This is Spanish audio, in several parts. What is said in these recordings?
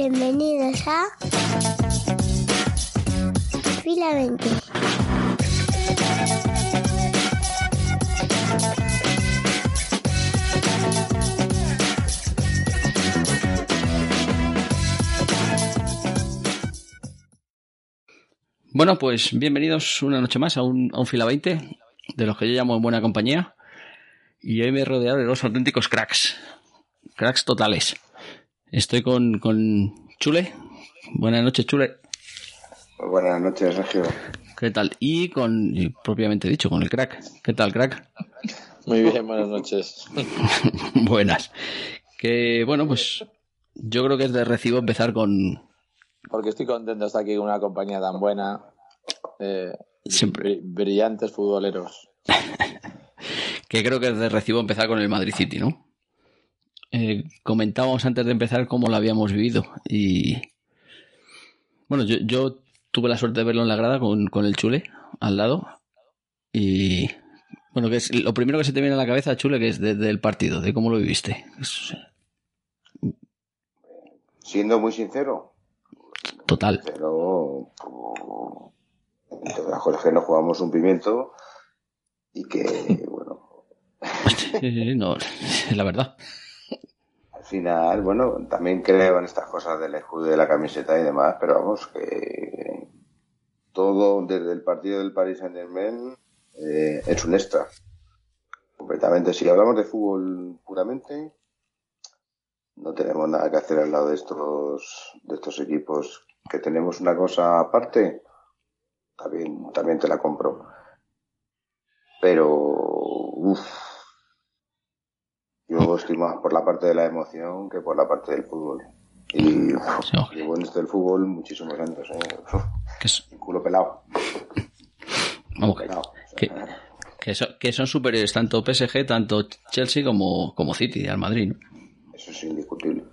Bienvenidos a Fila 20. Bueno, pues bienvenidos una noche más a un, a un Fila 20, de los que yo llamo en buena compañía. Y hoy me he rodeado de dos auténticos cracks. Cracks totales. Estoy con, con Chule. Buenas noches, Chule. Buenas noches, Sergio. ¿Qué tal? Y con, y propiamente dicho, con el crack. ¿Qué tal, crack? Muy bien, buenas noches. Buenas. Que bueno, pues yo creo que es de recibo empezar con. Porque estoy contento de estar aquí con una compañía tan buena. eh, Siempre. bri- Brillantes futboleros. que creo que es de recibo empezar con el Madrid City, ¿no? Eh, comentábamos antes de empezar cómo lo habíamos vivido y bueno, yo, yo tuve la suerte de verlo en la grada con, con el Chule al lado y bueno, que es lo primero que se te viene a la cabeza, Chule, que es de- del partido, de cómo lo viviste. Es- Siendo muy sincero, total. pero que nos jugamos un pimiento y que, bueno, no, es la verdad. Al final, bueno, también creo en estas cosas del escudo de la camiseta y demás, pero vamos, que todo desde el partido del Paris Saint Germain eh, es un extra. Completamente. Si hablamos de fútbol puramente, no tenemos nada que hacer al lado de estos, de estos equipos. Que tenemos una cosa aparte, también, también te la compro. Pero, uff, estoy más por la parte de la emoción que por la parte del fútbol. Y uf, llevo en esto del fútbol muchísimos años, ¿eh? Es- el culo pelado. vamos, que, pelado. Que, que son, que son superiores tanto PSG, tanto Chelsea como, como City al Madrid, ¿no? Eso es indiscutible.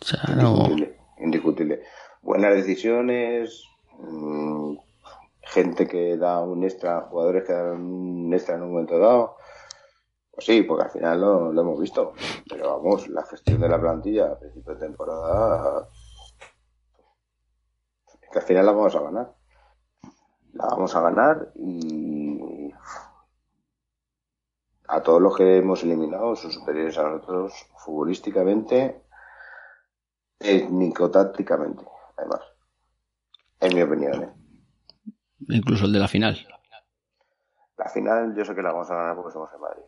O sea, no... Indiscutible. indiscutible. Buenas decisiones, mm, gente que da un extra, jugadores que dan un extra en un momento dado. Pues sí, porque al final lo, lo hemos visto. Pero vamos, la gestión de la plantilla a principio de temporada. es que al final la vamos a ganar. La vamos a ganar y. A todos los que hemos eliminado son superiores a nosotros futbolísticamente, técnico-tácticamente, además. En mi opinión. ¿eh? incluso el de la final. La final yo sé que la vamos a ganar porque somos en Madrid.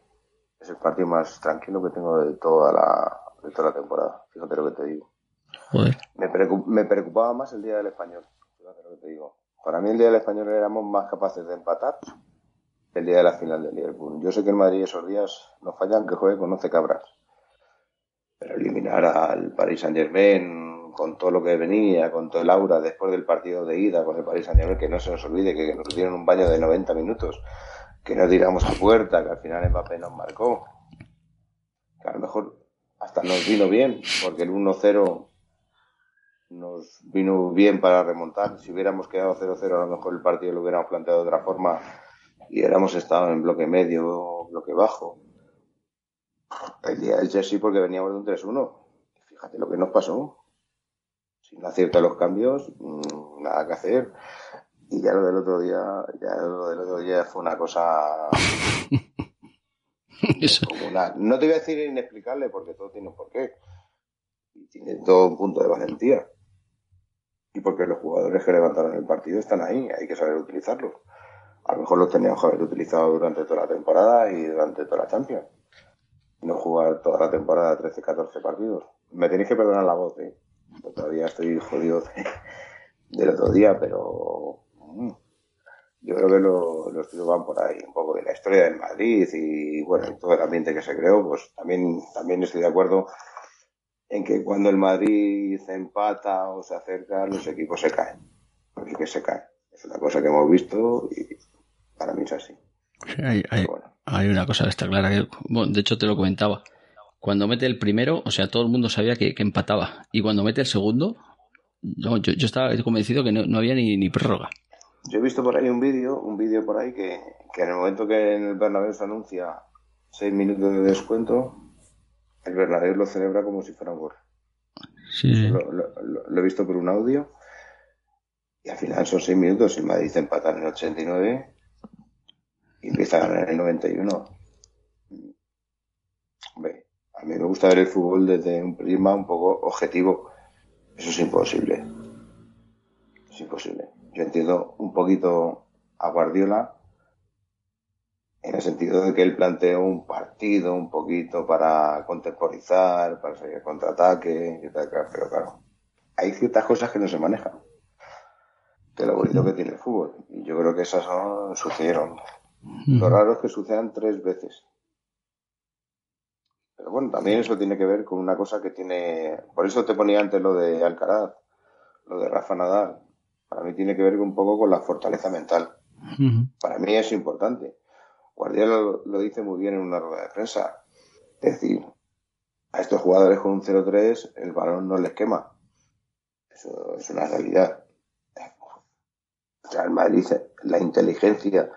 Es el partido más tranquilo que tengo de toda la, de toda la temporada. Fíjate lo que te digo. Joder. Me, preocup- me preocupaba más el día del español. Fíjate lo que te digo. Para mí el día del español éramos más capaces de empatar que el día de la final del Liverpool. Yo sé que en Madrid esos días no fallan que juegue con 11 cabras. Pero eliminar al Paris Saint Germain con todo lo que venía, con todo el aura después del partido de ida con el Paris Saint Germain, que no se nos olvide que nos dieron un baño de 90 minutos, que no tiramos a puerta, que al final Mbappé nos marcó. Que a lo mejor hasta nos vino bien, porque el 1-0 nos vino bien para remontar. Si hubiéramos quedado 0-0, a lo mejor el partido lo hubiéramos planteado de otra forma y hubiéramos estado en bloque medio, bloque bajo. El día del Chelsea porque veníamos de un 3-1. Fíjate lo que nos pasó. Si no acierta los cambios, mm, nada que hacer. Y ya lo del otro día, ya lo del otro día fue una cosa Eso. una, no te voy a decir inexplicable porque todo tiene un porqué. Y tiene todo un punto de valentía. Y porque los jugadores que levantaron el partido están ahí, hay que saber utilizarlos. A lo mejor los teníamos que haber utilizado durante toda la temporada y durante toda la Champions. No jugar toda la temporada 13, 14 partidos. Me tenéis que perdonar la voz, ¿eh? Todavía estoy jodido de- del otro día, pero yo creo que lo- los tiros van por ahí, un poco de la historia del Madrid y bueno, y todo el ambiente que se creó, pues también, también estoy de acuerdo en que cuando el Madrid se empata o se acerca, los equipos se caen. Porque que se caen. Es una cosa que hemos visto y para mí es así. Hay, hay- bueno, hay una cosa que está clara. que- bueno, de hecho, te lo comentaba. Cuando mete el primero, o sea, todo el mundo sabía que, que empataba. Y cuando mete el segundo, no, yo, yo estaba convencido que no, no había ni, ni prórroga. Yo he visto por ahí un vídeo, un vídeo por ahí que, que en el momento que en el Bernabéu se anuncia seis minutos de descuento, el Bernabéu lo celebra como si fuera un gol. Sí. Lo, lo- lo- lo he visto por un audio. Y al final son seis minutos. El Madrid empata en el 89 y empieza a ganar en el 91. Hombre, a mí me gusta ver el fútbol desde un prisma un poco objetivo. Eso es imposible. Es imposible. Yo entiendo un poquito a Guardiola en el sentido de que él planteó un partido un poquito para contemporizar, para salir al contraataque, y tal, claro, pero claro, hay ciertas cosas que no se manejan. Que lo bonito que tiene el fútbol. Y yo creo que esas son, sucedieron. Lo raro es que sucedan tres veces. Pero bueno, también eso tiene que ver con una cosa que tiene. Por eso te ponía antes lo de Alcaraz, lo de Rafa Nadal. Para mí tiene que ver un poco con la fortaleza mental. Para mí es importante. Guardiola lo, lo dice muy bien en una rueda de prensa. Es decir, a estos jugadores con un 0-3 el balón no les quema. Eso es una realidad. O sea, el Madrid, la inteligencia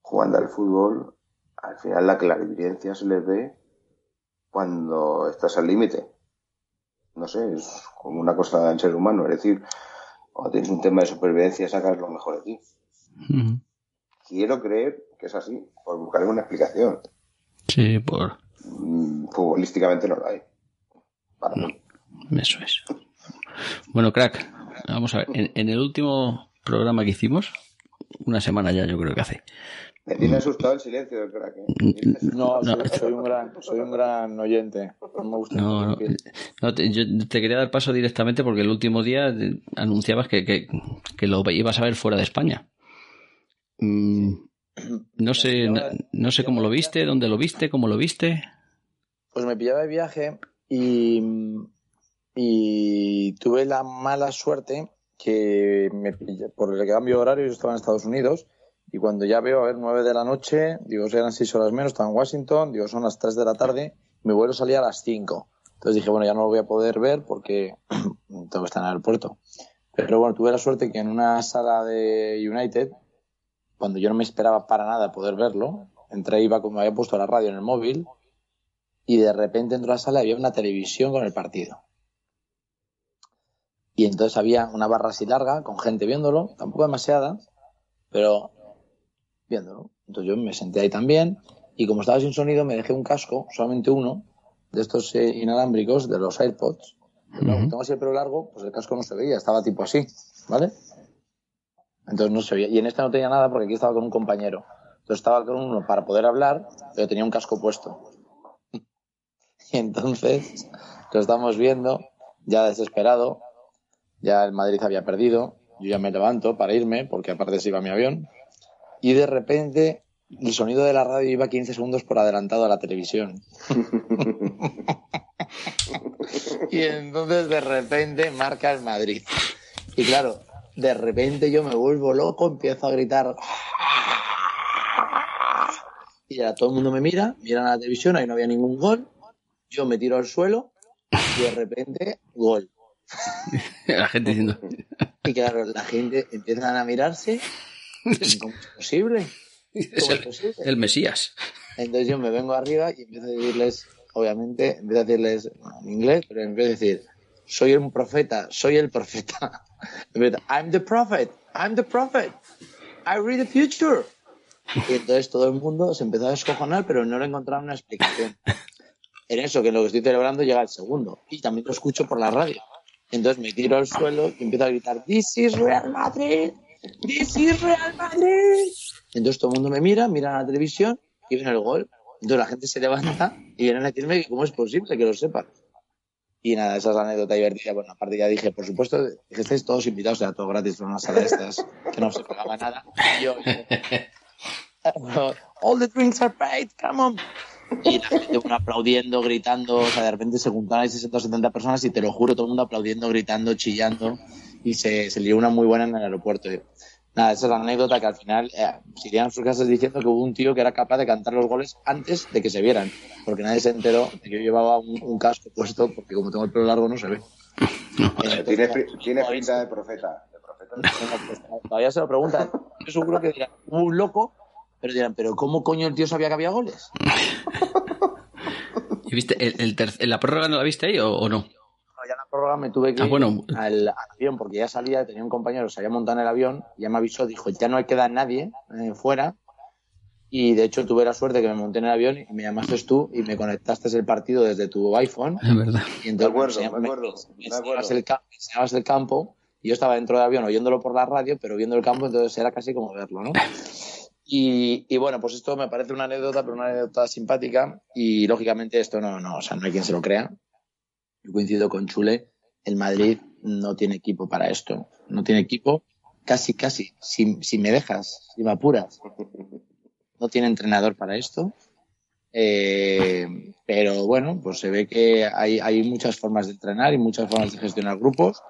jugando al fútbol, al final la clarividencia se les ve cuando estás al límite. No sé, es como una cosa en ser humano. Es decir, cuando tienes un tema de supervivencia, sacas lo mejor de ti. Quiero creer que es así, por buscar una explicación. Sí, por Mm, Futbolísticamente no lo hay. Para mí. eso es. Bueno, crack, vamos a ver. En, en el último programa que hicimos, una semana ya yo creo que hace, Me tiene asustado el silencio del crack. ¿eh? No, No. soy, soy un gran, soy un gran oyente. No me gusta No, no, interrumpir. no, te, yo te quería dar paso directamente porque el último día eh, anunciabas que, que, que lo ibas a ver fuera de España. Mm, no sé, no, no sé cómo lo viste, dónde lo viste, cómo lo viste. Pues me pillaba de viaje y, y tuve la mala suerte que me pillé, por el cambio de horario yo estaba en Estados Unidos y cuando ya veo a ver nueve de la noche, digo, eran seis horas menos, estaba en Washington, digo, son las tres de la tarde, mi vuelo salía a las cinco. Entonces dije, bueno, ya no lo voy a poder ver porque tengo que estar en el aeropuerto. Pero bueno, tuve la suerte que en una sala de United, cuando yo no me esperaba para nada poder verlo, entré, iba como había puesto la radio en el móvil y de repente entró a la sala y había una televisión con el partido. Y entonces había una barra así larga con gente viéndolo, tampoco demasiada, pero viéndolo. Entonces yo me senté ahí también y como estaba sin sonido me dejé un casco, solamente uno, de estos eh, inalámbricos, de los AirPods. Pero claro, Ujú. tengo así el pelo largo, pues el casco no se veía, estaba tipo así, ¿vale? Entonces no se veía. Y en este no tenía nada porque aquí estaba con un compañero. Entonces estaba con uno para poder hablar, pero tenía un casco puesto. Y entonces lo estamos viendo, ya desesperado, ya el Madrid había perdido, yo ya me levanto para irme, porque aparte se iba mi avión, y de repente el sonido de la radio iba 15 segundos por adelantado a la televisión. y entonces de repente marca el Madrid. Y claro, de repente yo me vuelvo loco, empiezo a gritar. Y ya todo el mundo me mira, miran a la televisión, ahí no había ningún gol. Yo me tiro al suelo y de repente, gol. La gente diciendo, Y claro, la gente empiezan a mirarse. ¿Cómo es posible? es ¿Cómo es el, el Mesías. Entonces yo me vengo arriba y empiezo a decirles, obviamente, empiezo a decirles bueno, en inglés, pero empiezo a decir, soy un profeta, soy el profeta. I'm the prophet, I'm the prophet, I read the future. Y entonces todo el mundo se empezó a descojonar, pero no le encontraron una explicación. En eso, que en lo que estoy celebrando llega el segundo. Y también lo escucho por la radio. Entonces me tiro al suelo y empiezo a gritar, This is Real Madrid, This is Real Madrid. Entonces todo el mundo me mira, mira la televisión y ven el gol. Entonces la gente se levanta y vienen a decirme que cómo es posible que lo sepan. Y nada, esa es la anécdota divertida. Bueno, aparte ya dije, por supuesto, que estáis todos invitados, era todo gratis en una sala de estas, que no se pagaba nada. Y yo, yo, all the drinks are paid, come on. Y la gente bueno, aplaudiendo, gritando, o sea, de repente se juntaron ahí 60 o 70 personas y te lo juro, todo el mundo aplaudiendo, gritando, chillando y se, se lió una muy buena en el aeropuerto. Nada, esa es la anécdota que al final eh, se irían a sus casas diciendo que hubo un tío que era capaz de cantar los goles antes de que se vieran, porque nadie se enteró de que yo llevaba un, un casco puesto, porque como tengo el pelo largo no se ve. Eh, Tienes tiene pinta de profeta. De profeta. Bueno, pues, todavía se lo preguntan. Yo seguro que dirán, "Hubo un loco, pero dirán, ¿pero cómo coño el tío sabía que había goles? ¿Y viste el, el ¿La prórroga no la viste ahí o, o no? Ya la prórroga me tuve que Ah, ir bueno. al, al avión porque ya salía, tenía un compañero que se había montado en el avión, ya me avisó, dijo, ya no hay queda nadie eh, fuera. Y de hecho tuve la suerte que me monté en el avión y me llamaste tú y me conectaste el partido desde tu iPhone. Es verdad. Y entonces De acuerdo, me, acuerdo, me enseñabas acuerdo. el, me enseñabas el campo y yo estaba dentro del avión oyéndolo por la radio, pero viendo el campo, entonces era casi como verlo, ¿no? Y, y bueno, pues esto me parece una anécdota, pero una anécdota simpática y lógicamente esto no, no, o sea, no hay quien se lo crea. Yo coincido con Chule, el Madrid no tiene equipo para esto, no tiene equipo, casi, casi, si, si me dejas, si me apuras, no tiene entrenador para esto. Eh, pero bueno, pues se ve que hay, hay muchas formas de entrenar y muchas formas de gestionar grupos.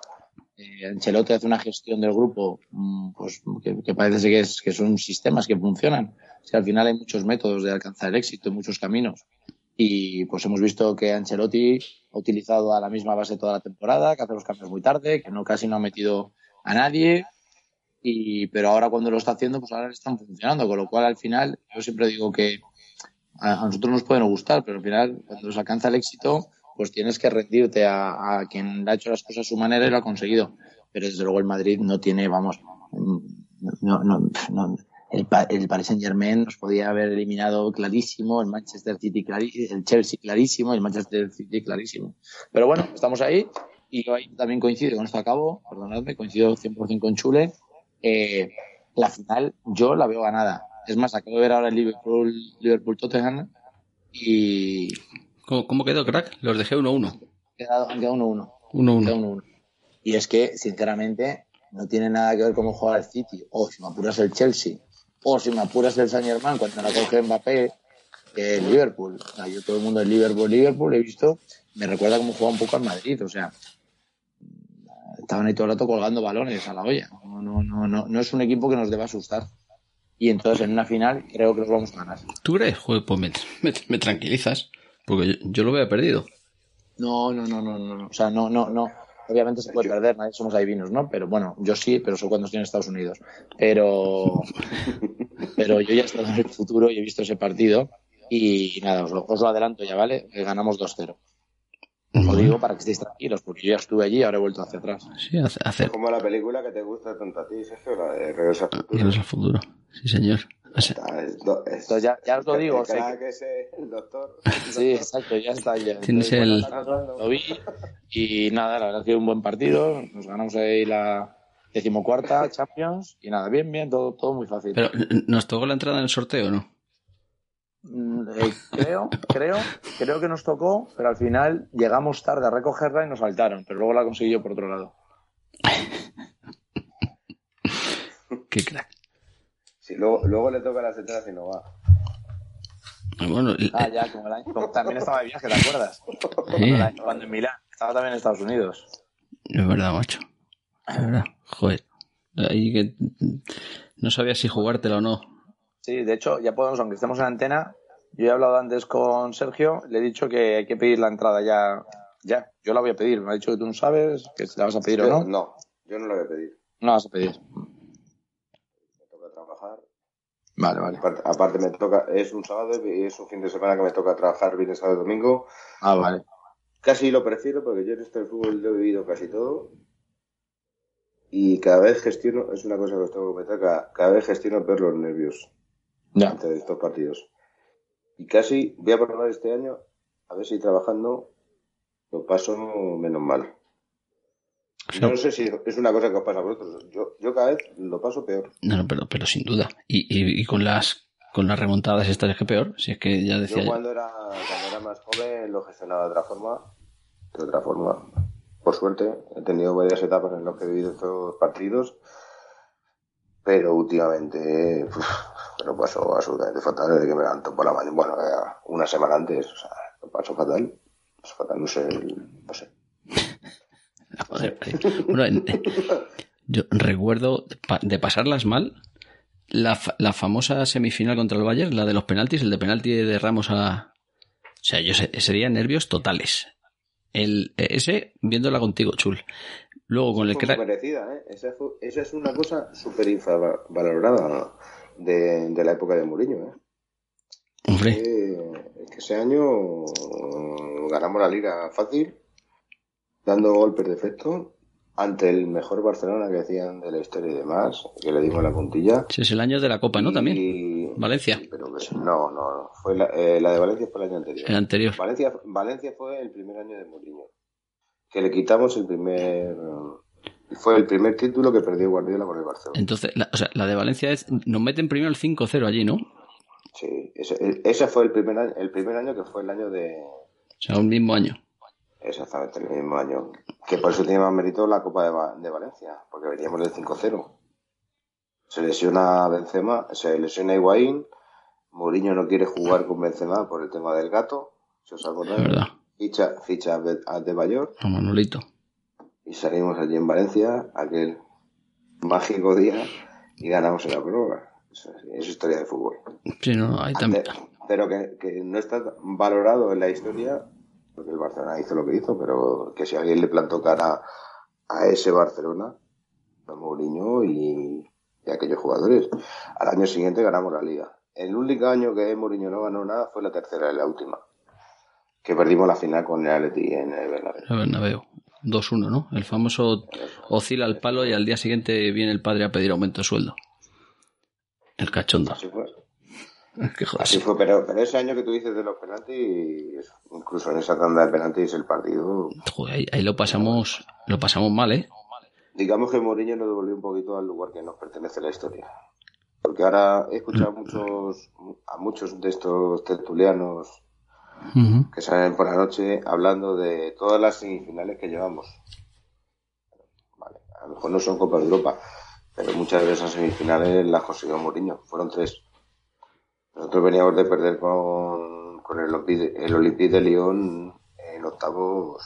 Eh, hace una gestión del grupo mm, pues, que, que parece que, es, que son sistemas que funcionan. O sea, al final hay muchos métodos de alcanzar el éxito, muchos caminos. Y pues hemos visto que Ancelotti ha utilizado a la misma base toda la temporada, que hace los cambios muy tarde, que no casi no ha metido a nadie. Y, pero ahora cuando lo está haciendo, pues ahora están funcionando. Con lo cual, al final, yo siempre digo que a, nosotros nos puede no gustar, pero al final, cuando se alcanza el éxito, pues tienes que rendirte a, a quien ha hecho las cosas a su manera y lo ha conseguido. Pero desde luego el Madrid no tiene, vamos, no, no, no, el, el Paris Saint Germain nos podía haber eliminado clarísimo, el Manchester City clarísimo, el Chelsea clarísimo, el Manchester City clarísimo. Pero bueno, estamos ahí y yo ahí también coincido, con esto acabo, perdonadme, coincido 100% con Chule. Eh, la final yo la veo ganada. Es más, acabo de ver ahora el Liverpool, Liverpool Tottenham y ¿Cómo, cómo quedó, crack? Los dejé 1-1. han quedado, han quedado 1-1. Han quedado 1-1. 1-1. Y es que, sinceramente, no tiene nada que ver cómo juega el City, o si me apuras el Chelsea, o si me apuras el Saint Germain cuando la coge Mbappé, el Liverpool. O sea, yo todo el mundo es Liverpool, Liverpool, he visto, me recuerda cómo juega un poco al Madrid, o sea, estaban ahí todo el rato colgando balones a la olla. No, no, no, no, no es un equipo que nos deba asustar. Y entonces en una final creo que los vamos a ganar. ¿Tú crees? Joder, pues me, me- me tranquilizas. Porque yo, yo lo había perdido. No, no, no, no, no. O sea, no, no, no. Obviamente se puede perder, nadie somos adivinos, ¿no? Pero bueno, yo sí, pero eso cuando estoy en Estados Unidos. Pero, pero yo ya he estado en el futuro y he visto ese partido. Y nada, os lo, os lo adelanto ya, ¿vale? Que ganamos 2-0. Lo digo para que estéis tranquilos, porque yo ya estuve allí y ahora he vuelto hacia atrás. Sí, hace, hace- Es como la película que te gusta tanto a ti, Sergio, la de Regreso al Futuro. Regreso al futuro. Sí, señor. O sea, es es- Entonces ya, ya os lo digo. el sé crack que- ese, el doctor. sí, exacto, ya está. Ya. Tienes Entonces, el- Lo vi y nada, la verdad que un buen partido. Nos ganamos ahí la decimocuarta Champions y nada, bien, bien, todo, todo muy fácil. pero ¿nos tocó la entrada en el sorteo o no? Mm, eh, creo, creo, creo que nos tocó, pero al final llegamos tarde a recogerla y nos saltaron, pero luego la conseguí yo por otro lado. Qué crack. Sí, luego, luego le toca las entradas y no va. Bueno, el- Ah, ya, como el año, como también estaba de viaje, ¿te acuerdas? sí, Cuando en Milán, estaba también en Estados Unidos. es verdad, macho. Es verdad. Joder. Ahí que no sabía si jugártela o no. Sí, de hecho, ya podemos, aunque estemos en antena, yo he hablado antes con Sergio, le he dicho que hay que pedir la entrada ya. Ya, yo la voy a pedir. Me ha dicho que tú no sabes, que si la vas a pedir o no. no, yo no lo voy a pedir. No la vas a pedir. Vale, vale. Aparte, aparte me toca, es un sábado y es un fin de semana que me toca trabajar viernes, sábado y domingo. Ah, vale. Casi lo prefiero porque yo en este fútbol lo he vivido casi todo. Y cada vez gestiono, es una cosa que os tengo que comentar, cada, cada vez gestiono peor los nervios Ya. antes de estos partidos. Y casi voy a probar este año, a ver si trabajando lo paso menos mal. No sé si es una cosa que os pasa a vosotros. Yo, yo cada vez lo paso peor. No, no, pero, pero sin duda. Y, y, y con las con las remontadas estas es que peor. Si es que ya decía Yo cuando era, cuando era más joven lo gestionaba de otra forma. De otra forma. Por suerte, he tenido varias etapas en las que he vivido estos partidos. Pero últimamente uf, me lo paso absolutamente fatal desde que me levanto por la mañana. Bueno, una semana antes, o sea, lo paso fatal. Paso fatal, no sé, no sé. Joder, eh, bueno, en- eh, yo recuerdo de pa- de pasarlas mal. La, la famosa semifinal contra el Bayern, la de los penaltis, el de penalti de Ramos a. O sea, yo sé- serían nervios totales. El, ese, viéndola contigo, chul. Luego con el crack. merecida, ¿eh? Esa, fue- esa es una cosa súper infravalorada de, de la época de Mourinho, ¿eh? Hombre, Eh, que ese año mm, ganamos la liga fácil dando golpes de efecto ante el mejor Barcelona que decían de la historia y demás, que le dimos la puntilla. Sí, es el año de la Copa, ¿no? También. Valencia. Pero que- no, no, no. Fue la, eh, la de Valencia fue el año anterior. El anterior. Valencia, Valencia fue el primer año de Mourinho. Que le quitamos el primer. Fue el primer título que perdió Guardiola con el Barcelona. Entonces, la, o sea, la de Valencia es. Nos meten primero el 5-0 allí, ¿no? O Sí, ese, ese fue el primer año, el primer año que fue el año de. sea, un mismo año. Exactamente, el mismo año. Que por eso tiene más mérito la Copa de, Va- de Valencia, porque veníamos del 5-0. Se lesiona Benzema, se lesiona Higuaín, Mourinho no quiere jugar con Benzema por el tema del gato, si os verdad. Ficha, ficha a De Bayor A Manolito. y salimos allí en Valencia, aquel mágico día, y ganamos en la prórroga. Eso es, historia de fútbol. Sí, no, ahí también. Ante- pero que, que no está valorado en la historia, porque el Barcelona hizo lo que hizo, pero que si alguien le plantó cara a ese Barcelona, a Mourinho y, y a aquellos jugadores, al año siguiente ganamos la liga. El único año que Mourinho no ganó nada fue la tercera y la última, que perdimos la final con el Atleti en el Bernabéu. El Bernabéu. 2-1, ¿no? El famoso oscila al palo y al día siguiente viene el padre a pedir aumento de sueldo. El cachondo. Así fue. Qué. Así fue, pero, pero ese año que tú dices de los penaltis, incluso en esa tanda de penaltis el partido Joder, ahí, ahí lo pasamos, lo pasamos mal, ¿eh? Digamos que Mourinho nos devolvió un poquito al lugar que nos pertenece la historia. Porque ahora he escuchado a muchos, a muchos de estos tertulianos que salen por la noche hablando de todas las semifinales que llevamos. Vale, a lo mejor no son Copa de Europa, pero muchas de esas semifinales las consiguió Mourinho. Fueron tres. Nosotros veníamos de perder con, con el, Olympique- el Olympique de Lyon en octavos,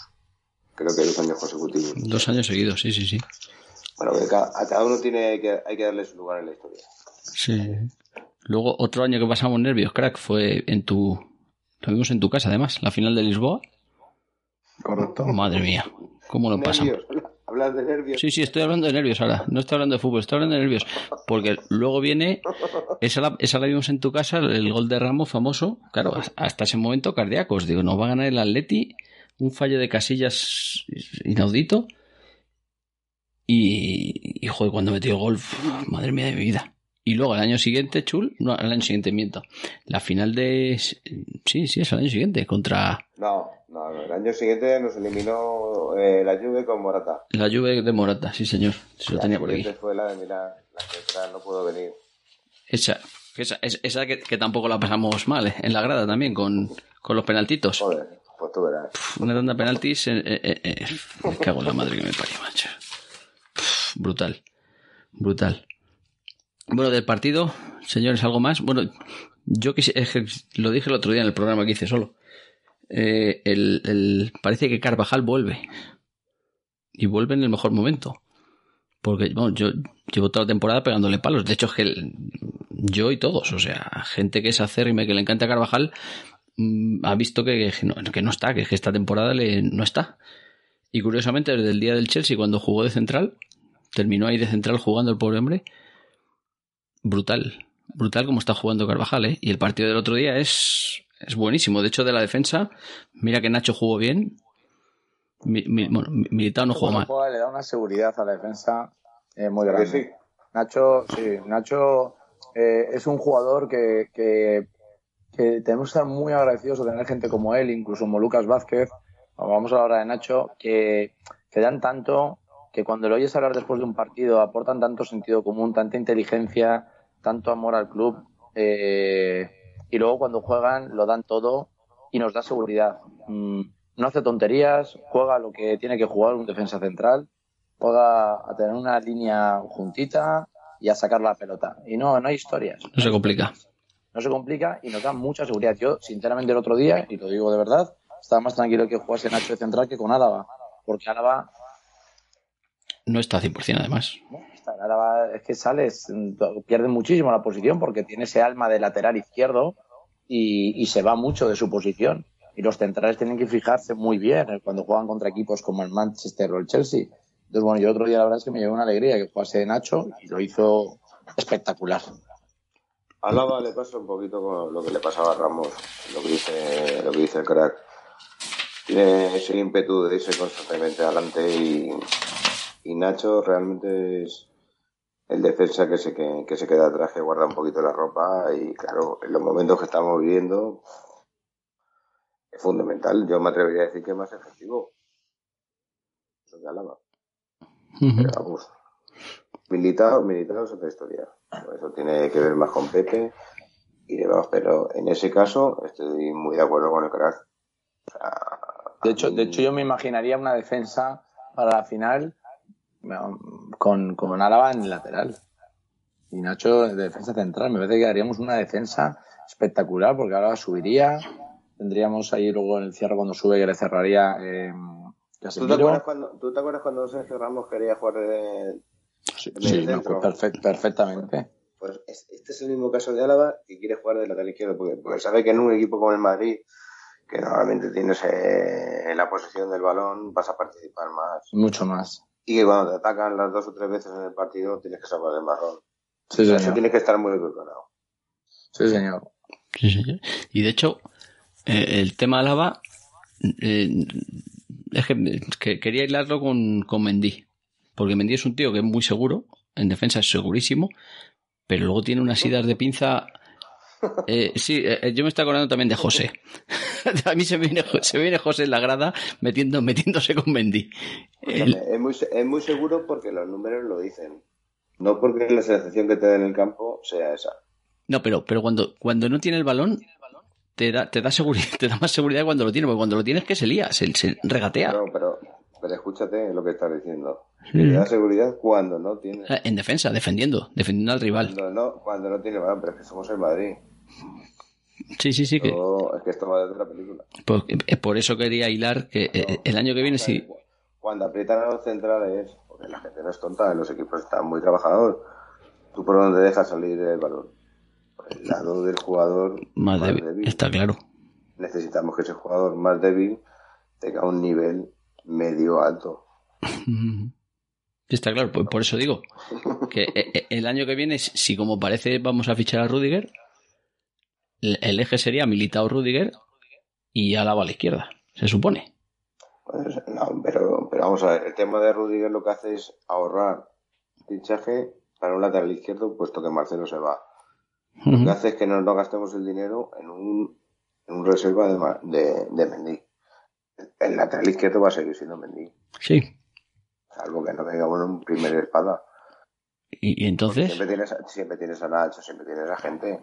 creo que dos años consecutivos. Dos años seguidos, sí, sí, sí. Bueno, a cada uno tiene que, hay que darle su lugar en la historia. Sí. Luego, otro año que pasamos nervios, crack, fue en tu. Lo vimos en tu casa, además, la final de Lisboa. Correcto. Madre mía, ¿cómo lo pasamos? Hablas de nervios. Sí, sí, estoy hablando de nervios ahora. No estoy hablando de fútbol, estoy hablando de nervios. Porque luego viene. Esa la, esa la vimos en tu casa, el gol de Ramos famoso. Claro, hasta ese momento cardíacos. Digo, nos va a ganar el Atleti. Un fallo de casillas inaudito. Y, y joder, cuando metió el gol, madre mía de mi vida. Y luego el año siguiente, Chul, no, el año siguiente miento. La final de. Sí, sí, es el año siguiente, contra No, no, no, el año siguiente nos eliminó eh, la Juve con Morata. la Juve de Morata, sí, señor. Se lo La tenía por aquí. fue la de Milán, la que otra no puedo venir. Esa, esa, es- esa que, que tampoco la pasamos mal, ¿eh? en la grada también, con, con los penaltitos. Joder, pues tú verás. Una tanda de penaltis. eh, eh, Me cago en la madre que me parió, macho. Pff, Brutal. Brutal. Bueno, del partido, señores, ¿algo más? Bueno, yo que lo dije el otro día en el programa que hice solo. Eh, el, parece que Carvajal vuelve. Y vuelve en el mejor momento. Porque bueno, yo llevo toda la temporada pegándole palos. De hecho, es que yo y todos, o sea, gente que es acérrima y que le encanta Carvajal, mm, ha visto que, que no, está, que, que esta temporada no está. Y curiosamente, desde el día del Chelsea, cuando jugó de central, terminó ahí de central jugando el pobre hombre. Brutal, brutal como está jugando Carvajal, ¿eh? Y el partido del otro día es, es buenísimo. De hecho, de la defensa, mira que Nacho jugó bien. Mi, mi- bueno, mi- Militao no jugó mal. juega, le da una seguridad a la defensa eh, muy ¿Verdad grande. sí? Nacho, sí, Nacho eh, es un jugador que, que, que tenemos que estar muy agradecidos de tener gente como él, incluso como Lucas Vázquez, vamos a hablar de Nacho, que, que dan tanto, que cuando lo oyes hablar después de un partido aportan tanto sentido común, tanta inteligencia, tanto amor al club, eh, y luego cuando juegan lo dan todo y nos da seguridad. Mm, no hace tonterías, juega lo que tiene que jugar un defensa central, juega a tener una línea juntita y a sacar la pelota. Y no, no hay historias. No se complica. No se complica y nos da mucha seguridad. Yo, sinceramente, el otro día, y lo digo de verdad, estaba más tranquilo que jugase Nacho de central que con Álava. Porque Álava, No está 100% además. ¿no? Es que sales, mm, pierde muchísimo la posición porque tiene ese alma de lateral izquierdo y, y se va mucho de su posición. Y los centrales tienen que fijarse muy bien eh, cuando juegan contra equipos como el Manchester o el Chelsea. Entonces, bueno, yo otro día la verdad es que me llevó una alegría que jugase Nacho y lo hizo espectacular. A Lava le pasa un poquito con lo que le pasaba a Ramos, lo que dice, lo que dice el crack. tiene ese ímpetu de irse constantemente adelante y, y Nacho realmente es el defensa que se, que, que se queda atrás, que guarda un poquito la ropa y claro, en los momentos que estamos viviendo es fundamental. Yo me atrevería a decir que es más efectivo. Eso que alaba. Pero vamos, militado, militado es otra historia. Eso tiene que ver más con Pepe y demás, pero en ese caso estoy muy de acuerdo con el crack. O sea, De hecho, de hecho, yo me imaginaría una defensa para la final con, con Álava en el lateral. Y Nacho de defensa central. Me parece que haríamos una defensa espectacular porque ahora subiría. Tendríamos ahí luego en el cierre cuando sube que le cerraría eh, ¿Tú te, acuerdas cuando, ¿Tú te acuerdas cuando Sergio Ramos quería jugar de, Sí, no, pues perfect- perfectamente. Pues es- este es el mismo caso de Álava y quiere jugar de lateral izquierdo porque, porque sabe que en un equipo como el Madrid, que normalmente tienes eh, la posesión del balón, vas a participar más. Mucho más. Y que cuando te atacan las dos o tres veces en el partido, tienes que salvar el marrón. Sí, Eso señor. tienes que estar muy preparado. Sí, señor. Sí, sí. Y de hecho, eh, el tema Álava, eh, es que, que quería hilarlo con, con Mendy. Porque Mendy es un tío que es muy seguro, en defensa es segurísimo, pero luego tiene unas idas de pinza. Eh, sí, eh, yo me estoy acordando también de José. A mí se viene, se viene José en la grada metiendo, metiéndose con Mendy. El- es, muy, es muy seguro porque los números lo dicen. No porque la sensación que te da en el campo sea esa. no, pero, pero cuando, cuando no tiene el balón, te da, te da seguridad, te da más seguridad cuando lo tiene, porque cuando lo tienes que se lía, se, se regatea. No, pero, pero escúchate lo que estás diciendo. Da seguridad cuando no tiene. Eh, En defensa, defendiendo, defendiendo al rival. Cuando no, cuando no tiene balón, pero es que somos el Madrid. Sí, sí, sí. Que, es que esto va de otra película. por, eh, por eso quería hilar que eh, el año que viene sí. Cuando aprietan a los centrales, porque la gente no es tonta, los equipos están muy trabajadores, ¿tú por dónde dejas salir el balón? Por el lado del jugador Más débil, está claro. Necesitamos que ese jugador más débil tenga un nivel medio alto. Está claro, pues por eso digo que eh, eh, el año que viene, si como parece vamos a fichar a Rudiger, el eje sería Militao Rudiger y Alaba a la izquierda, se supone. Pues, no, pero, pero vamos a ver, el tema de Rudiger lo que hace es ahorrar fichaje para un lateral izquierdo, puesto que Marcelo se va. Lo que hace es que no, no gastemos el dinero en un, en un reserva de, de, de Mendy. El lateral izquierdo va a seguir siendo Mendy, Sí. En primer espada. Y, y entonces, Siempre tienes, a- siempre tienes a Nacho, siempre tienes a gente.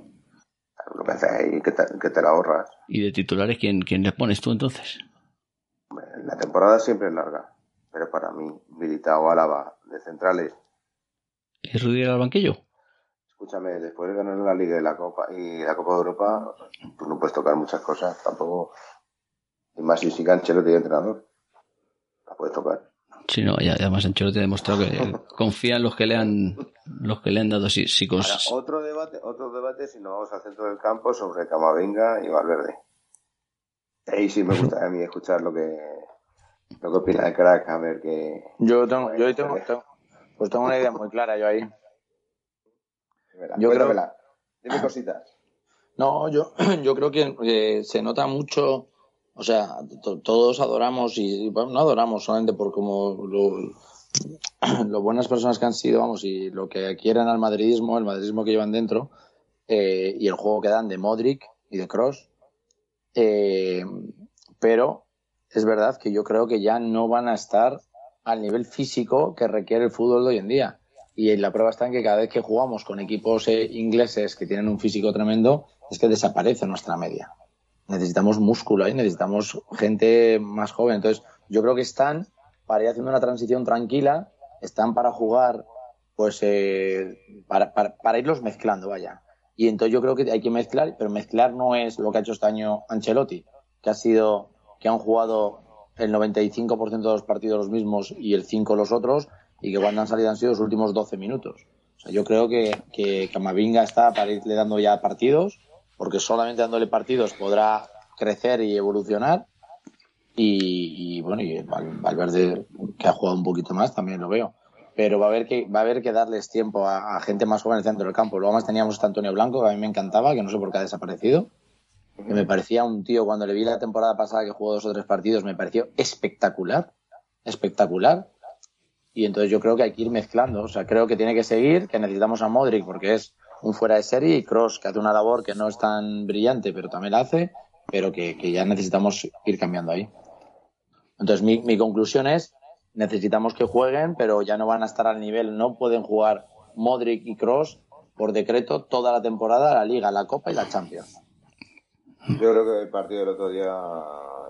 Lo que hace ahí que te, que te la ahorras. ¿y de titulares quién, quién les pones tú entonces? La temporada siempre es larga, pero para mí, Militao, Álava, de centrales, ¿Y Rudiger al banquillo? escúchame, después de ganar la Liga y la Copa y la Copa de Europa, tú no puedes tocar muchas cosas, tampoco. Y más si sigue Ancelotti de entrenador, la puedes tocar. Sí, no, y además Ancelotti ha demostrado que confía en los que le han, los que le han dado sí, sí, Ahora, cos- otro debate, otro debate si nos vamos al centro del campo sobre Camavinga y Valverde. Ahí sí me gusta a mí escuchar lo que lo que opina el crack, a ver qué. Yo tengo, yo ahí tengo, tengo- pues tengo una idea muy clara yo ahí. verá. Yo creo-. Dime cositas. No, yo, yo creo que eh, se nota mucho, o sea, to- todos adoramos y, bueno, no adoramos solamente por como lo, buenas personas que han sido, vamos, y lo que quieren al madridismo, el madridismo que llevan dentro, eh, y el juego que dan de Modric y de Cross. pero es verdad que yo creo que ya no van a estar al nivel físico que requiere el fútbol de hoy en día. Y la prueba está en que cada vez que jugamos con equipos eh, ingleses que tienen un físico tremendo, es que desaparece nuestra media. Necesitamos músculo ahí, necesitamos gente más joven. Entonces, yo creo que están para ir haciendo una transición tranquila, están para jugar, pues, eh, para, para, irlos mezclando, vaya. Y entonces yo creo que hay que mezclar, pero mezclar no es lo que ha hecho este año Ancelotti, que ha sido, que han jugado el 95% de los partidos los mismos y el 5 los otros, y que cuando han salido han sido los últimos 12 minutos. O sea, yo creo que, que Camavinga está para irle dando ya partidos, porque solamente dándole partidos podrá crecer y evolucionar. Y, y, bueno, y Val- Valverde, que ha jugado un poquito más, también lo veo. Pero va a haber que, va a haber que darles tiempo a, a gente más joven en el centro del campo. Luego más teníamos a Antonio Blanco, que a mí me encantaba, que no sé por qué ha desaparecido. que me parecía un tío, cuando le vi la temporada pasada que jugó dos o tres partidos, me pareció espectacular, espectacular. Y entonces yo creo que hay que ir mezclando, o sea, creo que tiene que seguir, que necesitamos a Modric porque es un fuera de serie y Cross que hace una labor que no es tan brillante, pero también la hace, pero que, que ya necesitamos ir cambiando ahí. Entonces mi, mi conclusión es, necesitamos que jueguen, pero ya no van a estar al nivel, no pueden jugar Modric y Cross por decreto toda la temporada, la Liga, la Copa y la Champions. Yo creo que el partido del otro día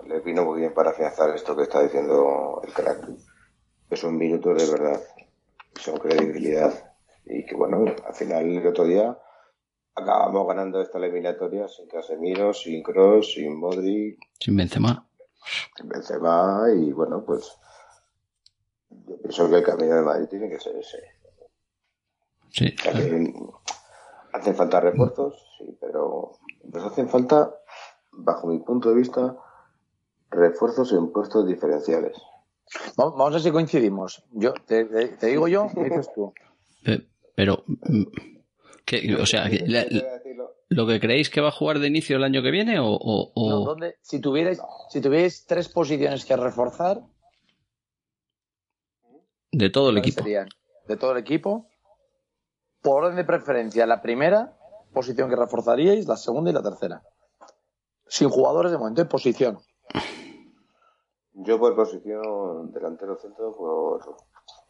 le vino muy bien para afianzar esto que está diciendo el crack. Que son minutos de verdad, son credibilidad. Y que bueno, al final el otro día acabamos ganando esta eliminatoria sin Casemiro, sin Cross, sin Modric, Sin Benzema. sin Benzema y bueno, pues yo pienso que el camino de Madrid tiene que ser ese. Sí. Hacen falta refuerzos, sí, pero nos hacen falta, bajo mi punto de vista, refuerzos en puestos diferenciales. Vamos, a ver si coincidimos. Yo te, te- te digo yo, me dices tú. Pe- Pero, mm, ¿qué? o sea, la- ¿lo que creéis que va a jugar de inicio el año que viene o, o- o- No, ¿dónde- si tuvierais, si tuvierais tres posiciones que reforzar, de todo el ¿cuáles equipo? serían? De todo el equipo. Por orden de preferencia, la primera posición que reforzaríais, la segunda y la tercera. Sin jugadores de momento, en posición. Yo por posición delantero centro por,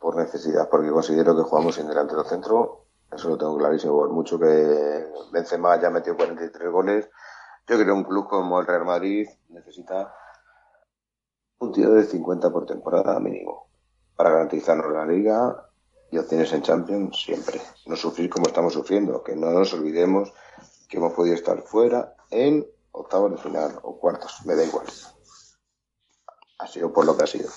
por necesidad, porque considero que jugamos sin delantero centro, eso lo tengo clarísimo, por mucho que Benzema ya metió 43 goles, yo creo que un club como el Real Madrid necesita un tío de 50 por temporada mínimo, para garantizarnos la liga y opciones en Champions siempre, no sufrir como estamos sufriendo, que no nos olvidemos que hemos podido estar fuera en octavos de final o cuartos, me da igual. Ha sido por lo que ha sido.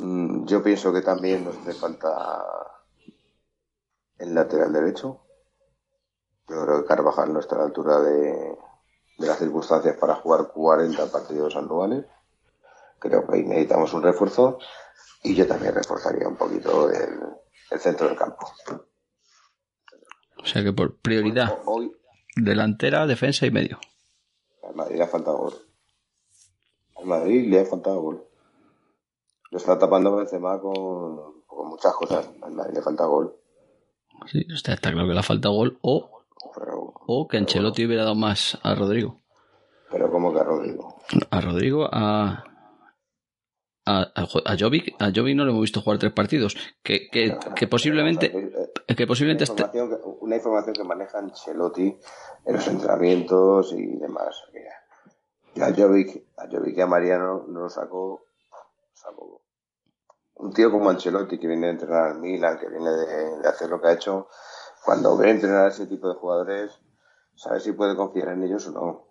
Mm, Yo pienso que también nos hace falta el lateral derecho. Yo creo que Carvajal no está a la altura de, de las circunstancias para jugar 40 partidos anuales. Creo que ahí necesitamos un refuerzo y yo también reforzaría un poquito el, el centro del campo. O sea que por prioridad, Hoy delantera, defensa y medio. al Madrid le ha faltado gol. Al Madrid le ha faltado gol. Lo está tapando Benzema con, con muchas cosas. Le falta gol. Sí, está, está claro que le ha faltado gol o, Pero, o que Ancelotti hubiera dado más a Rodrigo. pero como que a Rodrigo. A Rodrigo, a. A, a, a Jovic, a Jovic no lo hemos visto jugar tres partidos. Que, que, que posiblemente, que una, posiblemente esté, información que, una información que maneja Ancelotti en los entrenamientos y demás. Mira, a Jovic, a Jovic y a Mariano no lo sacó, un tío como Ancelotti que viene a entrenar al Milan, que viene de, de hacer lo que ha hecho, cuando ve entrenar a ese tipo de jugadores, sabe si puede confiar en ellos o no.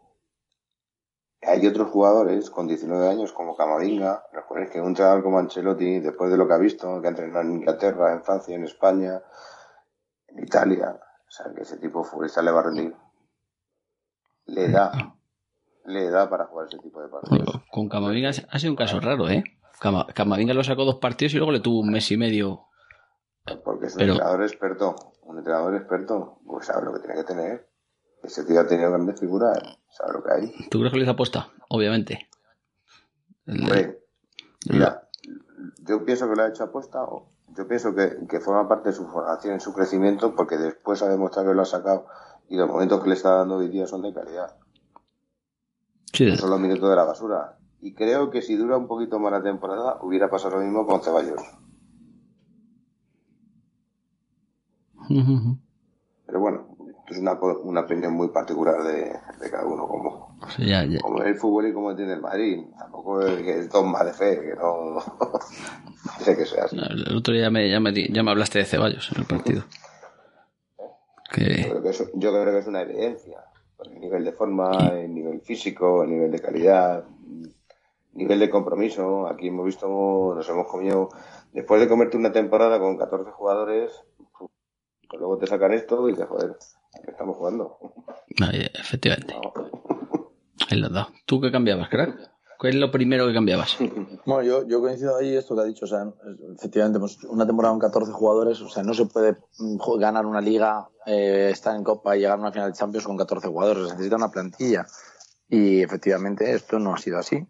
Hay otros jugadores con 19 años como Camavinga, los que un chaval como Ancelotti, después de lo que ha visto, que ha entrenado en Inglaterra, en Francia, en España, en Italia, sabe que ese tipo de futbolista le va a rendir. Le da, le da para jugar ese tipo de partidos. con Camavinga ha sido un caso raro, ¿eh? Cama- Camavinga lo sacó dos partidos y luego le tuvo un mes y medio. Porque es un Pero- entrenador experto. Un entrenador experto, pues sabe lo que tiene que tener. Ese tío ha tenido grandes figuras, sabe lo que hay. ¿Tú crees que le hizo apuesta? Obviamente. Hombre, mira, yo pienso que lo ha hecho apuesta, yo pienso que, que forma parte de su formación y su crecimiento, porque después ha demostrado que lo ha sacado y los momentos que le está dando hoy día son de calidad. sí, No son los minutos de la basura. Y creo que si dura un poquito más la temporada, hubiera pasado lo mismo con Ceballos. Pero bueno, esto es una, una opinión muy particular de, de cada uno, como, Sí, ya, ya. como ve el fútbol y como entiende el Madrid. Tampoco es que es dogma de fe, que no sé que sea así. El otro día ya me, ya me, ya me hablaste de Ceballos en el partido. Yo Que, creo que es, yo creo que es una evidencia. El nivel de forma, el nivel físico, el nivel de calidad, nivel de compromiso. Aquí hemos visto, nos hemos comido, después de comerte una temporada con 14 jugadores, pues luego te sacan esto y dices, joder, ¿a qué estamos jugando? Efectivamente, No. ahí lo has dado. ¿Tú qué cambiabas, crack? ¿Cuál es lo primero que cambiabas? Bueno, yo, yo coincido ahí esto que ha dicho. O sea, efectivamente, pues una temporada con 14 jugadores, o sea, no se puede mm, ganar una liga, eh, estar en Copa y llegar a una final de Champions con 14 jugadores. Se necesita una plantilla. Y efectivamente, esto no ha sido así.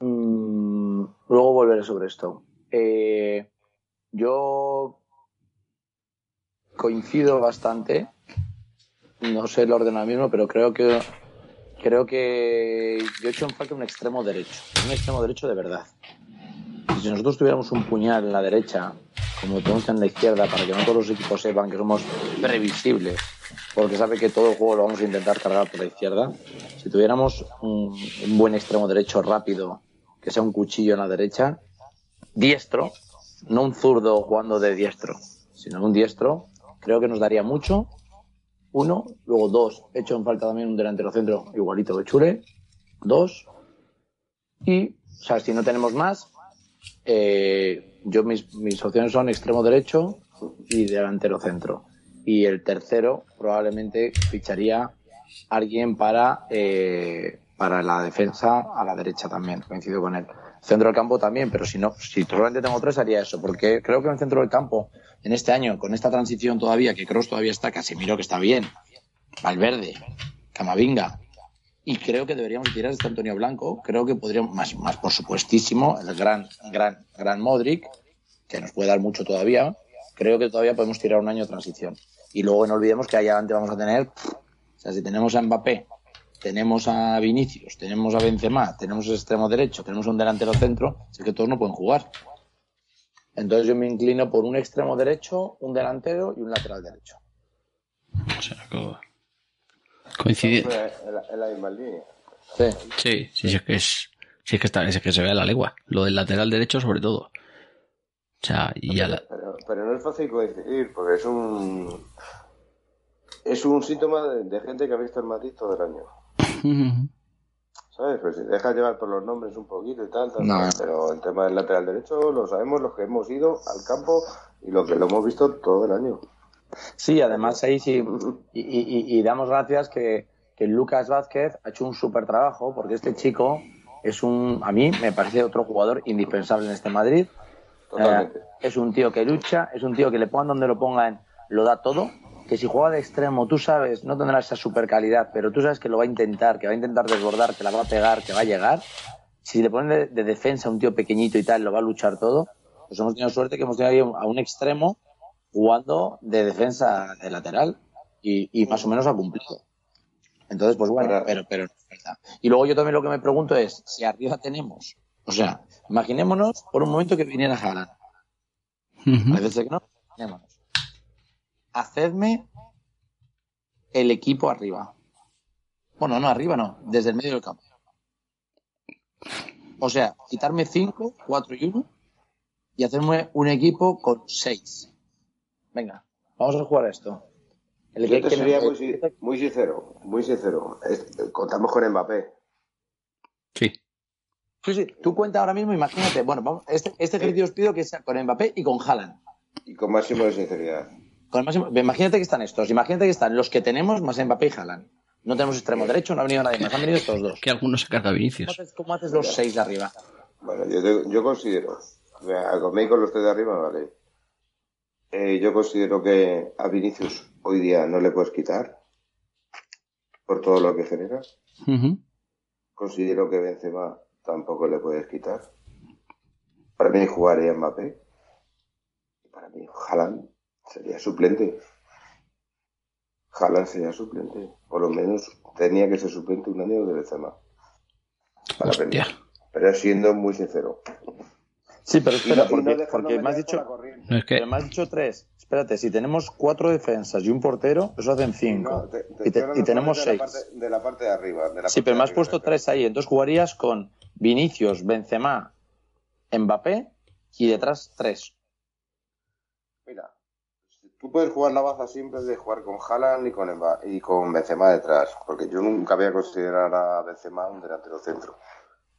Mm, luego volveré sobre esto. Eh, yo coincido bastante. No sé el orden ahora mismo, pero creo que creo que yo he hecho en falta un extremo derecho, un extremo derecho de verdad. Si nosotros tuviéramos un puñal en la derecha, como tenemos en la izquierda, para que no todos los equipos sepan que somos previsibles, porque sabe que todo el juego lo vamos a intentar cargar por la izquierda, si tuviéramos un buen extremo derecho rápido, que sea un cuchillo en la derecha, diestro, no un zurdo jugando de diestro, sino un diestro, creo que nos daría mucho uno, luego dos, he hecho en falta también un delantero centro igualito que Chure, dos, y, o sea, si no tenemos más, eh, yo mis, mis opciones son extremo derecho y delantero centro. Y el tercero probablemente ficharía alguien para, eh, para la defensa a la derecha también, coincido con él. Centro del campo también, pero si no, si solamente tengo tres haría eso, porque creo que en el centro del campo, en este año, con esta transición todavía, que Cross todavía está, Casemiro que está bien, Valverde, Camavinga, y creo que deberíamos tirar este Antonio Blanco, creo que podríamos, más, más por supuestísimo, el gran, gran, gran Modric, que nos puede dar mucho todavía, creo que todavía podemos tirar un año de transición. Y luego no olvidemos que allá adelante vamos a tener, o sea, si tenemos a Mbappé, tenemos a Vinicius, tenemos a Benzema, tenemos el extremo derecho, tenemos un delantero centro, así que todos no pueden jugar. Entonces yo me inclino por un extremo derecho, un delantero y un lateral derecho. O sea, co- coincide. En la, en la misma línea. Sí. Sí, sí, sí, es que es, sí, es que está, es que se ve a la legua. Lo del lateral derecho, sobre todo. O sea, y a la, Pero, pero no es fácil coincidir, porque es un. Es un síntoma de, de gente que ha visto el Madrid todo el año. ¿Sabes? Pues si dejas llevar por los nombres un poquito y tal, tal, No. tal, pero el tema del lateral derecho lo sabemos los que hemos ido al campo y lo que lo hemos visto todo el año. Sí, además ahí sí, y, y- y- y damos gracias que, que Lucas Vázquez ha hecho un súper trabajo, porque este chico es un, a mí me parece otro jugador indispensable en este Madrid. Totalmente. Eh, es un tío que lucha, es un tío que le pongan donde lo pongan, lo da todo. Que si juega de extremo, tú sabes, no tendrá esa super calidad, pero tú sabes que lo va a intentar, que va a intentar desbordar, que la va a pegar, que va a llegar. Si le ponen de, de defensa a un tío pequeñito y tal, lo va a luchar todo. Pues hemos tenido suerte que hemos tenido ahí a un extremo jugando de defensa de lateral y, y más o menos ha cumplido. Entonces, pues bueno, pero, pero no es verdad. Y luego yo también lo que me pregunto es, si arriba tenemos, o sea, imaginémonos por un momento que viniera Haaland. Parece que no. Imaginémonos. Hacedme el equipo arriba. Bueno, no, arriba no, desde el medio del campo. O sea, quitarme 5, 4 y 1 y hacerme un equipo con 6. Venga, vamos a jugar a esto. El Yo te que- sería muy, si- muy sincero, muy sincero. Contamos con Mbappé. sí. Sí, sí, tú cuenta ahora mismo, imagínate, bueno, vamos, este, este ejercicio os pido que sea con Mbappé y con Haaland. Y con máximo de sinceridad. Con el máximo- imagínate que están estos, imagínate que están los que tenemos más Mbappé y Haaland. No tenemos extremo derecho, no ha venido nadie más, han venido estos dos. Que algunos se carga ¿Cómo Vinicius. haces, cómo haces los seis de arriba? Bueno, yo, te- yo considero, conmigo con los tres de arriba, vale. Eh, yo considero que a Vinicius hoy día no le puedes quitar por todo lo que genera. Ujú. Considero que Benzema tampoco le puedes quitar. Para mí jugaría Mbappé. Para mí Haaland sería suplente. Haaland sería suplente. Por lo menos tenía que ser suplente un año de Benzema. Para. Pero siendo muy sincero. Sí, pero espera, no- porque, porque me has dicho. No, es que pero me has dicho tres. Espérate, si tenemos cuatro defensas y un portero, eso hacen cinco. No, te- te y, te- tenemos seis. de la, parte, de la parte de arriba. de la Sí, pero me has puesto tres ahí. Entonces jugarías con Vinicius, Benzema, Mbappé y detrás tres. Mira, tú puedes jugar la baza siempre de jugar con Haaland y con, Mba- y con Benzema detrás, porque yo nunca voy a considerar a Benzema un delantero centro.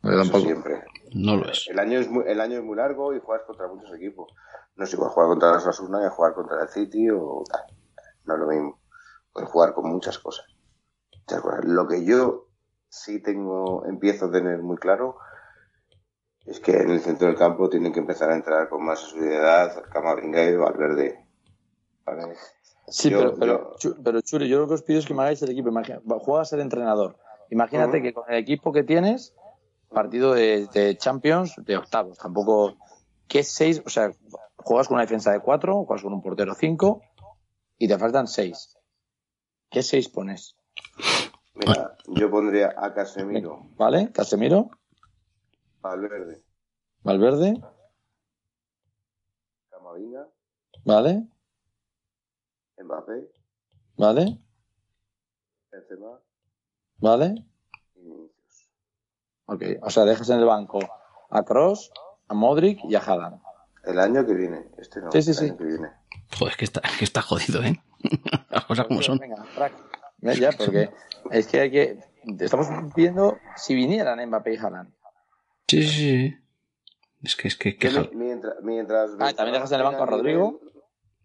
Eso siempre. no lo es. El año es muy, el año es muy largo y juegas contra muchos equipos. No es igual jugar contra la Sasuna que jugar contra el City o tal. No es lo mismo. Puedes jugar con muchas cosas. Muchas cosas. Lo que yo sí tengo, empiezo a tener muy claro es que en el centro del campo tienen que empezar a entrar con más seguridad Camavinga y Valverde. Sí, Yo- pero, pero, yo- pero Churi, yo lo que os pido es que me hagáis el equipo. Imagina, juega a ser entrenador. Imagínate que con el equipo que tienes, partido de, de Champions, de octavos, tampoco. ¿Qué seis? O sea, juegas con una defensa de cuatro, juegas con un portero cinco y te faltan seis. ¿Qué seis pones? Mira, yo pondría a Casemiro, ¿Vale? Casemiro, Valverde, Valverde, Camavinga, ¿vale? Mbappé, ¿Vale? Benzema ¿Vale? Ok. O sea, dejas en el banco a Cross, a Modric y a Haaland. El año que viene, este no, Sí, sí, el sí. año que viene. Joder, es que está, que está jodido, ¿eh? Las cosas como son. Venga, Ya, porque es que hay que. Estamos viendo si vinieran Mbappé y Haaland. Sí, sí, sí. Es que, es que, que mientras, mientras Ah, ¿también dejas en el banco a Rodrigo?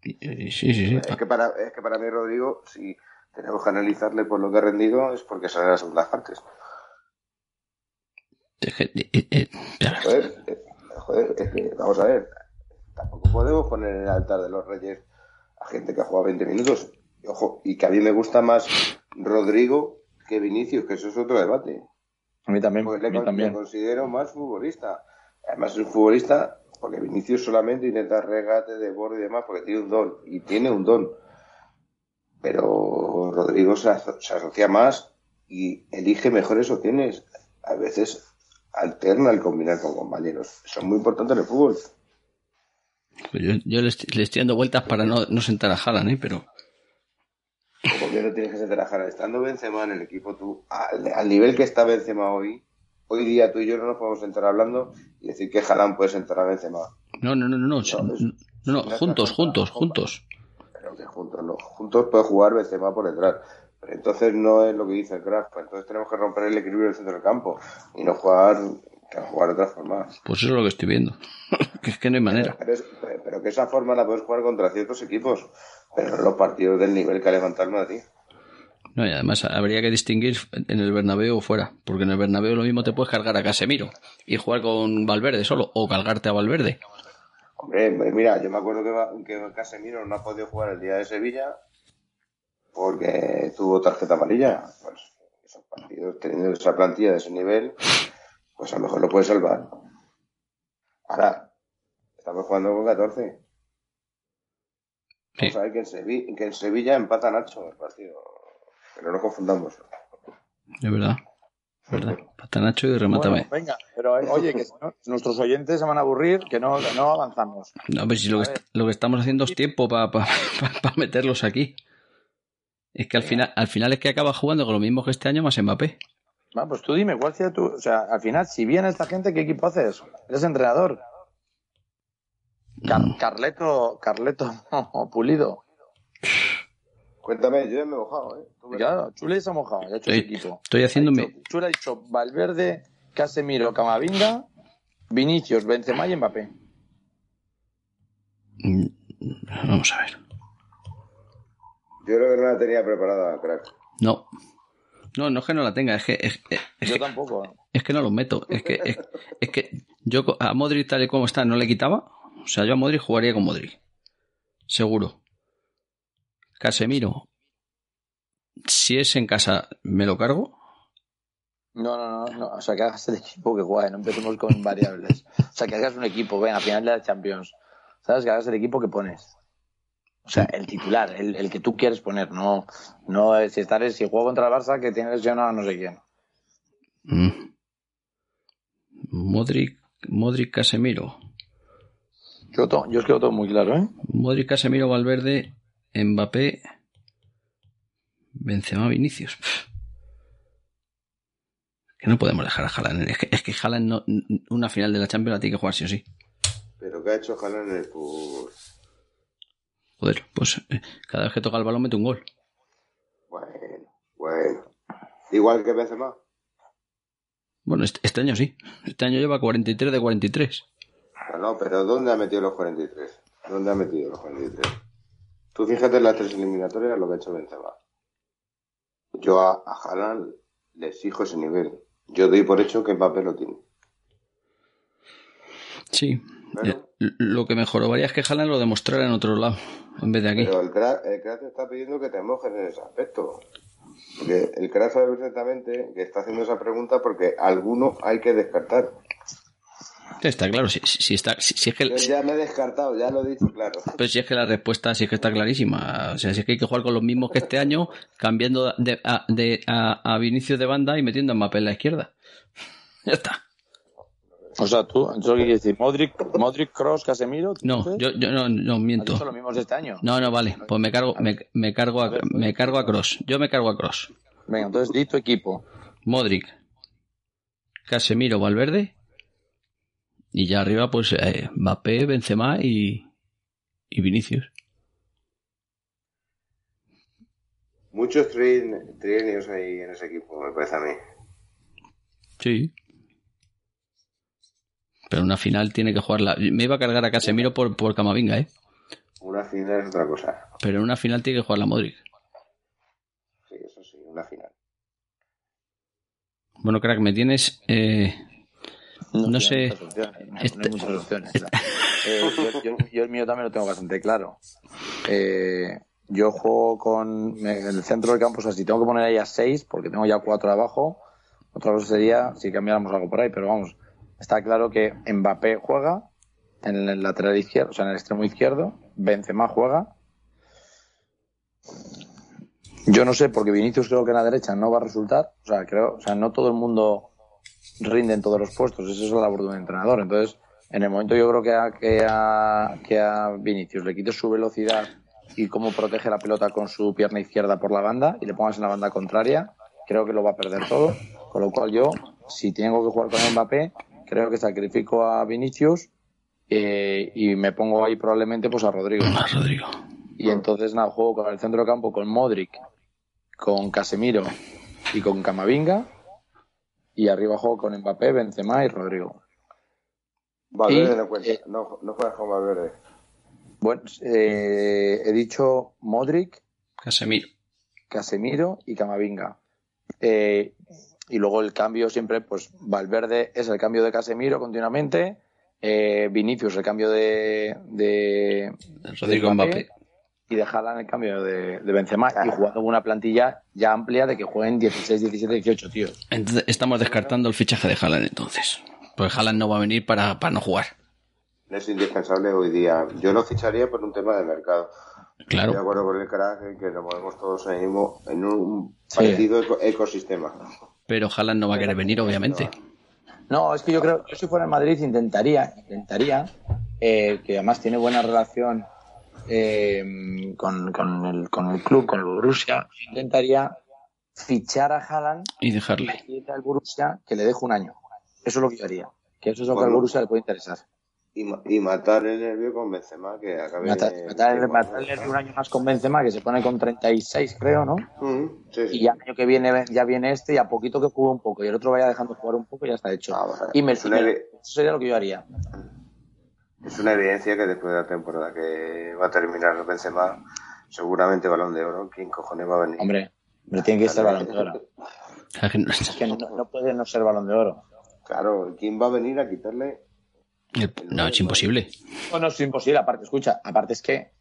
Sí, sí, sí. Es que para, es que para mí Rodrigo, si tenemos que analizarle por lo que ha rendido, es porque sale en las segundas partes. Es que, eh, eh, eh. Joder, eh, joder, es que, vamos a ver, tampoco podemos poner en el altar de los reyes a gente que ha jugado 20 minutos. Y, ojo, y que a mí me gusta más Rodrigo que Vinicius, que eso es otro debate. A mí también. Pues a le, mí con- también. le considero más futbolista. Además es un futbolista porque Vinicius solamente intenta regate de borde y demás porque tiene un don. Y tiene un don. Pero Rodrigo se, aso- se asocia más y elige mejores opciones. A veces alterna el combinar con compañeros. Es muy importante en el fútbol. Pues Yo, yo le, estoy, le estoy dando vueltas para no, no sentar a Haaland, ¿eh? Pero Como que no tienes que sentar a Jara. Estando Benzema en el equipo, tú, al, al nivel que está Benzema hoy, hoy día tú y yo no nos podemos sentar hablando y decir que Haaland puede sentar a Benzema. no, no, no, no, no, es- no, no, juntos, juntos, juntos. Pero que juntos no. Juntos puede jugar Benzema por detrás. Pero entonces no es lo que dice el crack. Pues entonces tenemos que romper el equilibrio del centro del campo y no jugar, jugar de otra forma. Pues eso es lo que estoy viendo. que es que no hay manera. Pero, que esa forma la puedes jugar contra ciertos equipos, pero los partidos del nivel que ha levantado el Madrid. No, y además habría que distinguir en el Bernabéu o fuera, porque en el Bernabéu lo mismo te puedes cargar a Casemiro y jugar con Valverde solo, o cargarte a Valverde. Hombre, mira, yo me acuerdo que, va- que Casemiro no ha podido jugar el día de Sevilla porque tuvo tarjeta amarilla. Pues esos partidos, teniendo esa plantilla de ese nivel, pues a lo mejor lo puede salvar. Ahora, estamos jugando con 14. Sí. Vamos a ver que en, Sevi- que en Sevilla empata Nacho el partido. Pero no confundamos. Es verdad. Es verdad. Patanacho y remátame. Bueno, venga, pero eh, oye, que si no, nuestros oyentes se van a aburrir, que no, que no avanzamos. No, pero si lo que, lo que estamos haciendo es tiempo para meterlos aquí. Es que al final, al final es que acaba jugando con lo mismo que este año más Mbappé. Va, pues tú dime, ¿cuál sea tu. O sea, al final, si viene esta gente, ¿qué equipo haces? Eres entrenador. Car- Carleto, Carleto Pulido. Cuéntame, yo ya me he mojado, ¿eh? Tú Claro, Chule se ha mojado, ya ha hecho Estoy, su equipo. estoy haciéndome. Chule ha dicho Valverde, Casemiro, Camavinga, Vinicius, Benzema y Mbappé. Mm, Vamos a ver. Yo creo que no la tenía preparada, crack. No. No, no es que no la tenga, es que, es, es- es Yo que, tampoco. es que no los meto. Es que, es, es que yo a Modric tal y como está no le quitaba. O sea, yo a Modric jugaría con Modric. Seguro. Casemiro. Si es en casa, me lo cargo. No, no, no, no. O sea, que hagas el equipo que juegue, no empecemos con variables. O sea, que hagas un equipo, ven, al final de la Champions. ¿Sabes? Que hagas el equipo que pones. O sea, el titular, el, el que tú quieres poner, no, no si estar si juego contra el Barça que tiene lesionado a no sé quién. Mm. Modric, Modric, Casemiro. Yo, to- yo es que lo tengo muy claro, ¿eh? Modric, Casemiro, Valverde, Mbappé, Benzema, Vinicius. Que no podemos dejar a Haaland. Es que, es que Haaland no, una final de la Champions la tiene que jugar sí o sí. Pero ¿qué ha hecho Haaland en el fútbol? Joder, pues eh, cada vez que toca el balón mete un gol. Bueno, bueno. Igual que Benzema. Bueno, este, este año sí. Este año lleva 43 de 43. No, no, pero ¿dónde ha metido los 43? ¿Dónde ha metido los 43? Tú fíjate en las tres eliminatorias lo que ha hecho Benzema. Yo a, a Haaland le exijo ese nivel. Yo doy por hecho que Mbappé lo tiene. Sí. Pero, Eh, Lo que mejoraría es que Haaland lo demostrara en otro lado, en vez de aquí. pero el crack, el crack te está pidiendo que te mojes en ese aspecto. Porque el crack sabe perfectamente que está haciendo esa pregunta porque alguno hay que descartar. Está claro, si, si- está, si, si es que, Yo ya me he descartado, ya lo he dicho claro. pero si es que la respuesta sí es que está clarísima. O sea, si es que hay que jugar con los mismos que este año, cambiando de, a, de, a, a Vinicius de banda y metiendo a Mbappé en la izquierda. Ya está. O sea, tú, ¿eso qué quiere decir? Modric, Modric, Cross, Casemiro. ¿tú No, yo, yo no, no ¿Has miento. dicho los mismos de este año? No, no, vale. Pues me cargo, me, me cargo a, me cargo a Cross. Yo me cargo a Cross. Venga, entonces di tu equipo. Modric, Casemiro, Valverde. Y ya arriba, pues eh, Mbappé, Benzema y, y Vinicius. Muchos trien- trienios ahí en ese equipo, me parece a mí. Sí. Pero una final tiene que jugarla. Me iba a cargar a Casemiro por, por Camavinga, ¿eh? Una final es otra cosa. Pero en una final tiene que jugar la Modric. Sí, eso sí, una final. Bueno, crack, me tienes. eh, No sé. opciones, no, no Este- hay muchas opciones. Eh, yo, yo- yo el mío también lo tengo bastante claro. Eh, yo juego con me- en el centro del campo, o sea, si tengo que poner ahí a seis, porque tengo ya cuatro abajo, otra cosa sería si cambiáramos algo por ahí, pero vamos, está claro que Mbappé juega en el lateral izquierdo, o sea, en el extremo izquierdo, Benzema juega. Yo no sé, porque Vinicius creo que en la derecha no va a resultar, o sea, creo, o sea, no todo el mundo rinde en todos los puestos, eso es la labor de un entrenador. Entonces, en el momento yo creo que a, que a, que a Vinicius le quites su velocidad y cómo protege la pelota con su pierna izquierda por la banda y le pongas en la banda contraria, creo que lo va a perder todo. Con lo cual yo, si tengo que jugar con Mbappé, creo que sacrifico a Vinicius eh, y me pongo ahí probablemente pues a Rodrigo. ah, Rodrigo. Y entonces nada, juego con el centro de campo con Modric, con Casemiro y con Camavinga. Y arriba juego con Mbappé, Benzema y Rodrigo. Valverde Y, no cuenta, eh, no, no juegas con Valverde. Bueno, eh, he dicho Modric, Casemiro. Casemiro y Camavinga. Eh, y luego el cambio siempre, pues Valverde es el cambio de Casemiro continuamente. Eh, Vinicius el cambio de, de Rodrigo de Mbappé. Y de Haaland el cambio de, de Benzema y jugando con una plantilla ya amplia de que jueguen 16, 17, 18 tíos. Entonces, estamos descartando el fichaje de Haaland entonces. Pues Haaland no va a venir para, para no jugar. Es indispensable hoy día. Yo lo ficharía por un tema de mercado. Estoy de Claro. acuerdo con el crack en que nos movemos todos en, en un Sí. parecido eco- ecosistema. Pero Haaland no va a querer venir, obviamente. No, es que yo creo, yo si fuera en Madrid intentaría, intentaría, eh, que además tiene buena relación eh, con, con el, con el club, con el Borussia, intentaría fichar a Haaland Y dejarle. al Borussia que le deje un año. Eso es lo que yo haría. Que eso es lo que al. Borussia le puede interesar. Y, y matar el nervio con Benzema, que acabe... Matar, matar- matarle un año más con Benzema, que se pone con 36, creo, ¿no? Sí, sí. Y ya el año que viene ya viene este y a poquito que juegue un poco y el otro vaya dejando jugar un poco y ya está hecho. Ah, y me, eso sería lo que yo haría. Es una evidencia que después de la temporada que va a terminar Benzema, seguramente balón de oro, ¿quién cojones va a venir? Hombre, hombre tiene que ser balón de oro. Es que no- no, no puede no ser balón de oro. Claro, ¿quién va a venir a quitarle? el- No, es imposible. Bueno, es imposible, aparte, escucha, aparte es que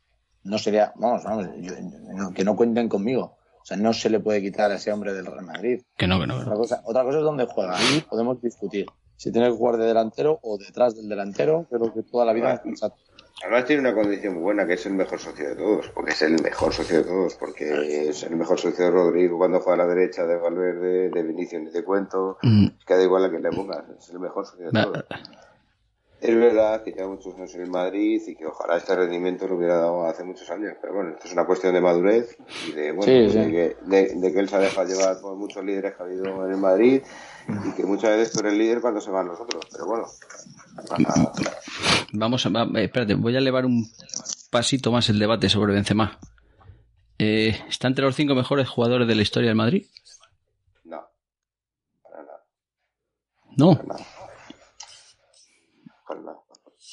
no sería, vamos, vamos, yo- no- que no cuenten conmigo. O sea, no se le puede quitar a ese hombre del Real Madrid. Que no, que no. Otra no. cosa, otra cosa es donde juega. Ahí podemos discutir. Si tiene que jugar de delantero o detrás del delantero, creo que toda la vida es sensato. Además tiene una condición muy buena, que es el mejor socio de todos, porque es el mejor socio de todos, porque es el mejor socio de Rodrigo cuando juega a la derecha, de Valverde, de Vinicius, ni te cuento, Mm, es que da igual a quien le pongas, es el mejor socio de todos. Es verdad que lleva muchos años en el Madrid y que ojalá este rendimiento lo hubiera dado hace muchos años, pero bueno, esto es una cuestión de madurez y de, bueno, Sí, sí. De, que, de- de que él se ha dejado llevar por muchos líderes que ha habido en el Madrid y que muchas veces tú eres líder cuando se van los otros, pero bueno. Vamos a. va- eh, espérate, voy a elevar un pasito más el debate sobre Benzema. Eh, ¿Está entre los cinco mejores jugadores de la historia del Madrid? no, para nada. No. Para nada.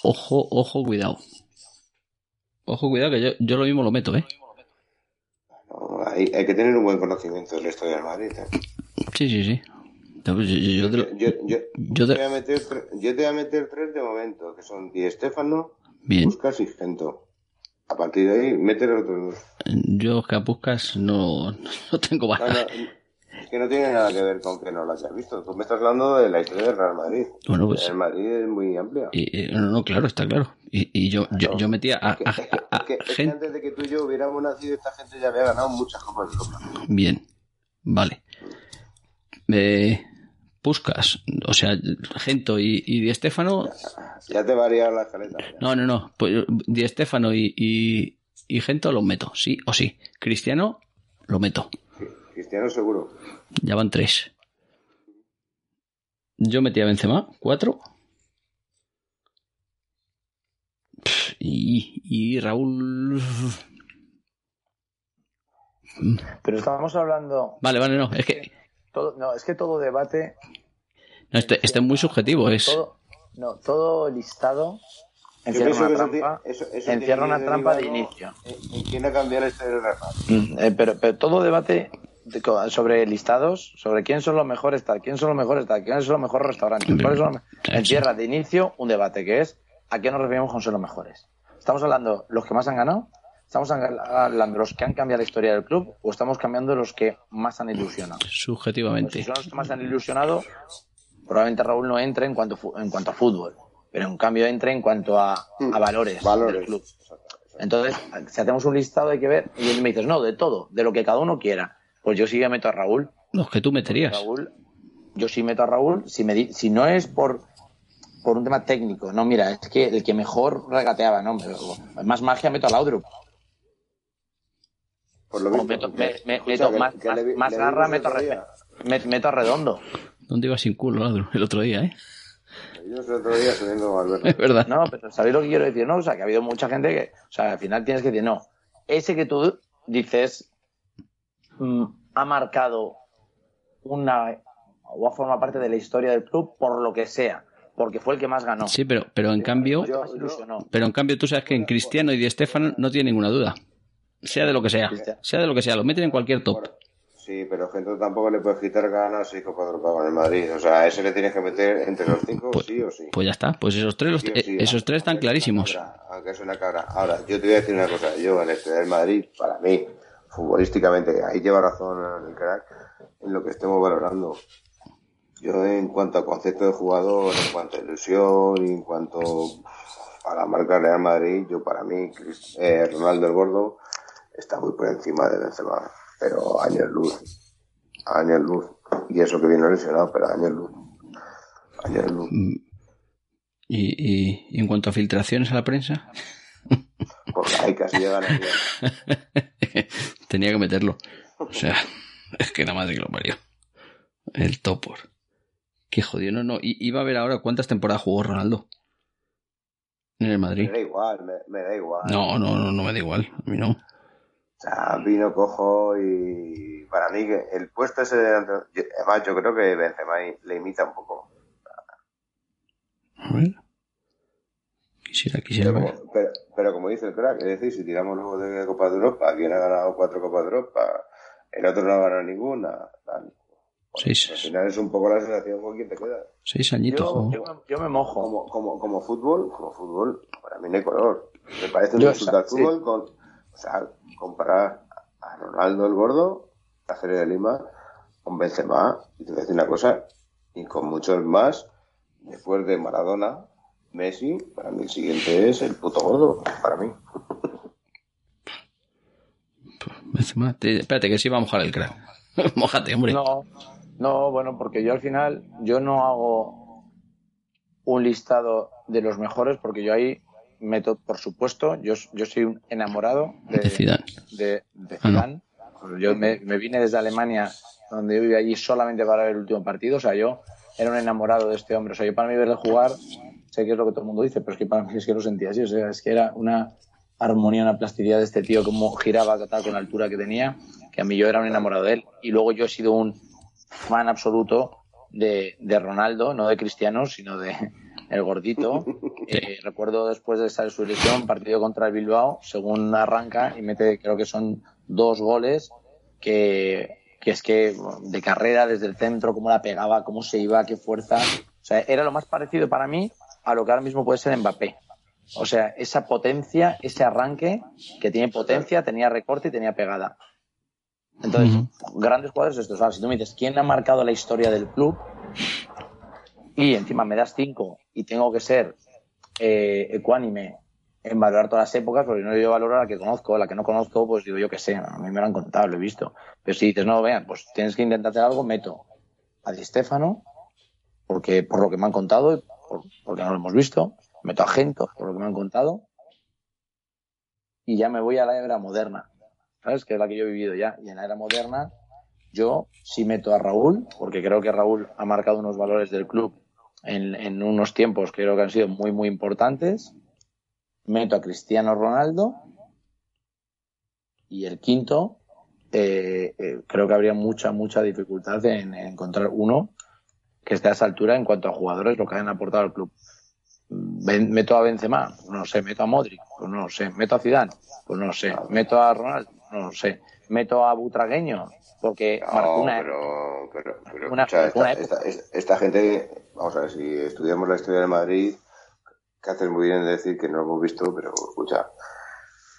Ojo, ojo, cuidado. Ojo, cuidado, que yo, yo lo mismo lo meto, ¿eh? No, hay, hay que tener un buen conocimiento de la historia del Madrid. ¿eh? Sí, sí, sí. No, yo, te lo- Yo, voy a meter, tre- yo te voy a meter tres de momento, que son Di Stefano, Bien. Buscas y Gento. A partir de ahí, mete los otros dos. Yo que a Puskas no, no tengo No, balas. no, es que no tiene nada que ver con que no lo hayas visto. Tú me estás hablando de la historia del Real Madrid. Bueno, pues- El Madrid es muy amplia. Y, y- no, no, claro, está claro. Y, y yo, yo, yo metía a, Es que, a- es que- a- es que- es que gente. antes de que tú y yo hubiéramos nacido, esta gente ya había ganado muchas copas de Europa. Bien, vale. Eh, Puskas, o sea, Gento y, y Di Stéfano. Ya te varía la escaleta. No, no, no. Pues Di Stéfano y, y, y Gento los meto, sí o sí. Cristiano lo meto. Cristiano seguro. Ya van tres. Yo metí a Benzema, cuatro. Y, y Raúl. Pero estábamos hablando. Vale, vale, no. Es que Todo, no, es que todo debate. no, este, este es muy subjetivo. Es, Todo, no, todo listado encierra una trampa. ti- eso- eso encierra tiene una que trampa de inicio. En, en quién ha cambiado la historia del Real Madrid. Mm, eh, pero, pero todo debate de sobre listados, sobre quién son los mejores tal, quién son los mejores tal, quiénes son los mejores restaurantes, cuáles son los me- claro, encierra de inicio un debate que es a qué nos referimos con ser los mejores. Estamos hablando los que más han ganado, estamos hablando de los que han cambiado la historia del club o estamos cambiando los que más han ilusionado. Pues subjetivamente. si son los que más han ilusionado, probablemente Raúl no entre en cuanto, en cuanto a fútbol, pero en cambio entre en cuanto a, a valores, Valores. del club. Entonces, si hacemos un listado hay que ver, y me dices, no, de todo, de lo que cada uno quiera. Pues yo sí que meto a Raúl. Los que tú meterías. Raúl, yo sí meto a Raúl, si, me di- si no es por, por un tema técnico, no, mira, es que el que mejor regateaba, no, más magia meto a Laudrup. Por lo O visto. meto, me- me- Escucha, meto que- más, que más- le vi- más le garra, meto a, meto a Redondo. ¿Dónde iba sin culo Ladro? el otro día, eh? Yo el otro día subiendo Valverde. Es verdad. No, pero ¿sabéis lo que quiero decir? No, o sea, que ha habido mucha gente que, o sea, al final tienes que decir, no, ese que tú dices mm, ha marcado una o ha formado parte de la historia del club por lo que sea, porque fue el que más ganó. Sí, pero, pero en cambio, pero en cambio tú sabes que en Cristiano y Di Stéfano no tiene ninguna duda. Sea de lo que sea, sea de lo que sea, lo meten en cualquier top. Sí, pero gente tampoco le puedes quitar ganas Europa con el Madrid. O sea, a ese le tienes que meter entre los cinco, Pues- sí o sí. Pues ya está, pues esos tres, los- Sí eh, sí, esos tres están clarísimos. cabra, Aunque es una cabra. Ahora, yo te voy a decir una cosa. Yo, en este del Madrid, para mí, futbolísticamente, ahí lleva razón el crack en lo que estemos valorando. Yo, en cuanto a concepto de jugador, en cuanto a ilusión, y en cuanto a la marca Real Madrid, yo, para mí, eh, Ronaldo el Gordo está muy por encima de Benzema. Pero años luz. Años luz. Y eso que viene lesionado, pero años luz. Años luz. Y, y- y en cuanto a filtraciones a la prensa, Porque hay casi llegan aquí. tenía que meterlo. O sea, es que nada más de que lo parió. El topor. Qué jodido, no, no. I- Iba a ver ahora cuántas temporadas jugó Ronaldo en el Me Madrid. da igual, me, me da igual. No, no, no, no me da igual. A mí no. O sea, vino cojo y para mí que el puesto ese de además yo creo que Benzema le imita un poco. A ver. Quisiera, quisiera Pero ver. como, pero, pero como dice el crack, es decir, si tiramos luego de Copa de Europa, quien ha ganado cuatro Copas de Europa, el otro no ha ganado ninguna, tal. Seis, Al final es un poco la sensación con quien te queda. seis añitos Yo, me- yo me mojo. Como, como, como fútbol, como fútbol, para mí no hay color. Me parece un Yo, insulto al o sea, fútbol con, o sea, comparar a Ronaldo el gordo, la serie de Lima, con Benzema, y te voy a decir una cosa, y con muchos más, después de Maradona, Messi, para mí el siguiente es el puto gordo, para mí. Benzema, te- espérate, que sí va a mojar el crack. Mójate, hombre. No, no, bueno, porque yo al final, yo no hago un listado de los mejores, porque yo ahí meto, por supuesto, yo, yo soy un enamorado de, De Zidane. de, de Ah, no. Yo me, me vine desde Alemania, donde yo vivía allí solamente para ver el último partido. O sea, yo era un enamorado de este hombre. O sea, yo para mí verle jugar, sé que es lo que todo el mundo dice, pero es que para mí es que lo sentía así. O sea, es que era una armonía, una plasticidad de este tío, cómo giraba tal, con la altura que tenía, que a mí yo era un enamorado de él. Y luego yo he sido un fan absoluto de, de Ronaldo, no de Cristiano, sino de el gordito. Eh, recuerdo después de esa su lesión, partido contra el Bilbao, según arranca y mete, creo que son dos goles que que es que de carrera desde el centro, cómo la pegaba, cómo se iba, qué fuerza. O sea, era lo más parecido para mí a lo que ahora mismo puede ser Mbappé. O sea, esa potencia, ese arranque que tiene potencia, tenía recorte y tenía pegada. Entonces, grandes jugadores estos. Ahora, si tú me dices, ¿quién ha marcado la historia del club? Y encima me das cinco y tengo que ser eh, ecuánime en valorar todas las épocas, porque no yo valoro a la que conozco, la que no conozco, pues digo yo que sé, a mí me lo han contado, lo he visto. Pero si dices, no, vean, pues tienes que intentar hacer algo, meto a Di Stefano, porque por lo que me han contado, porque no lo hemos visto, meto a Gento, por lo que me han contado, y ya me voy a la era moderna, ¿sabes? Que es la que yo he vivido ya. Y en la era moderna, yo sí meto a Raúl, porque creo que Raúl ha marcado unos valores del club en, en unos tiempos que creo que han sido muy, muy importantes meto a Cristiano Ronaldo y el quinto, eh, eh, creo que habría mucha, mucha dificultad en, encontrar uno que esté a esa altura en cuanto a jugadores, lo que hayan aportado al club. meto a Benzema, no sé, meto a Modric, pues no lo sé, meto a Zidane, pues no lo sé, meto a Ronaldo, no lo sé, meto a Butragueño, porque marcó una, pero, pero, esta, gente, vamos a ver, si estudiamos la historia de Madrid, que haces muy bien de decir que no lo hemos visto, pero escucha,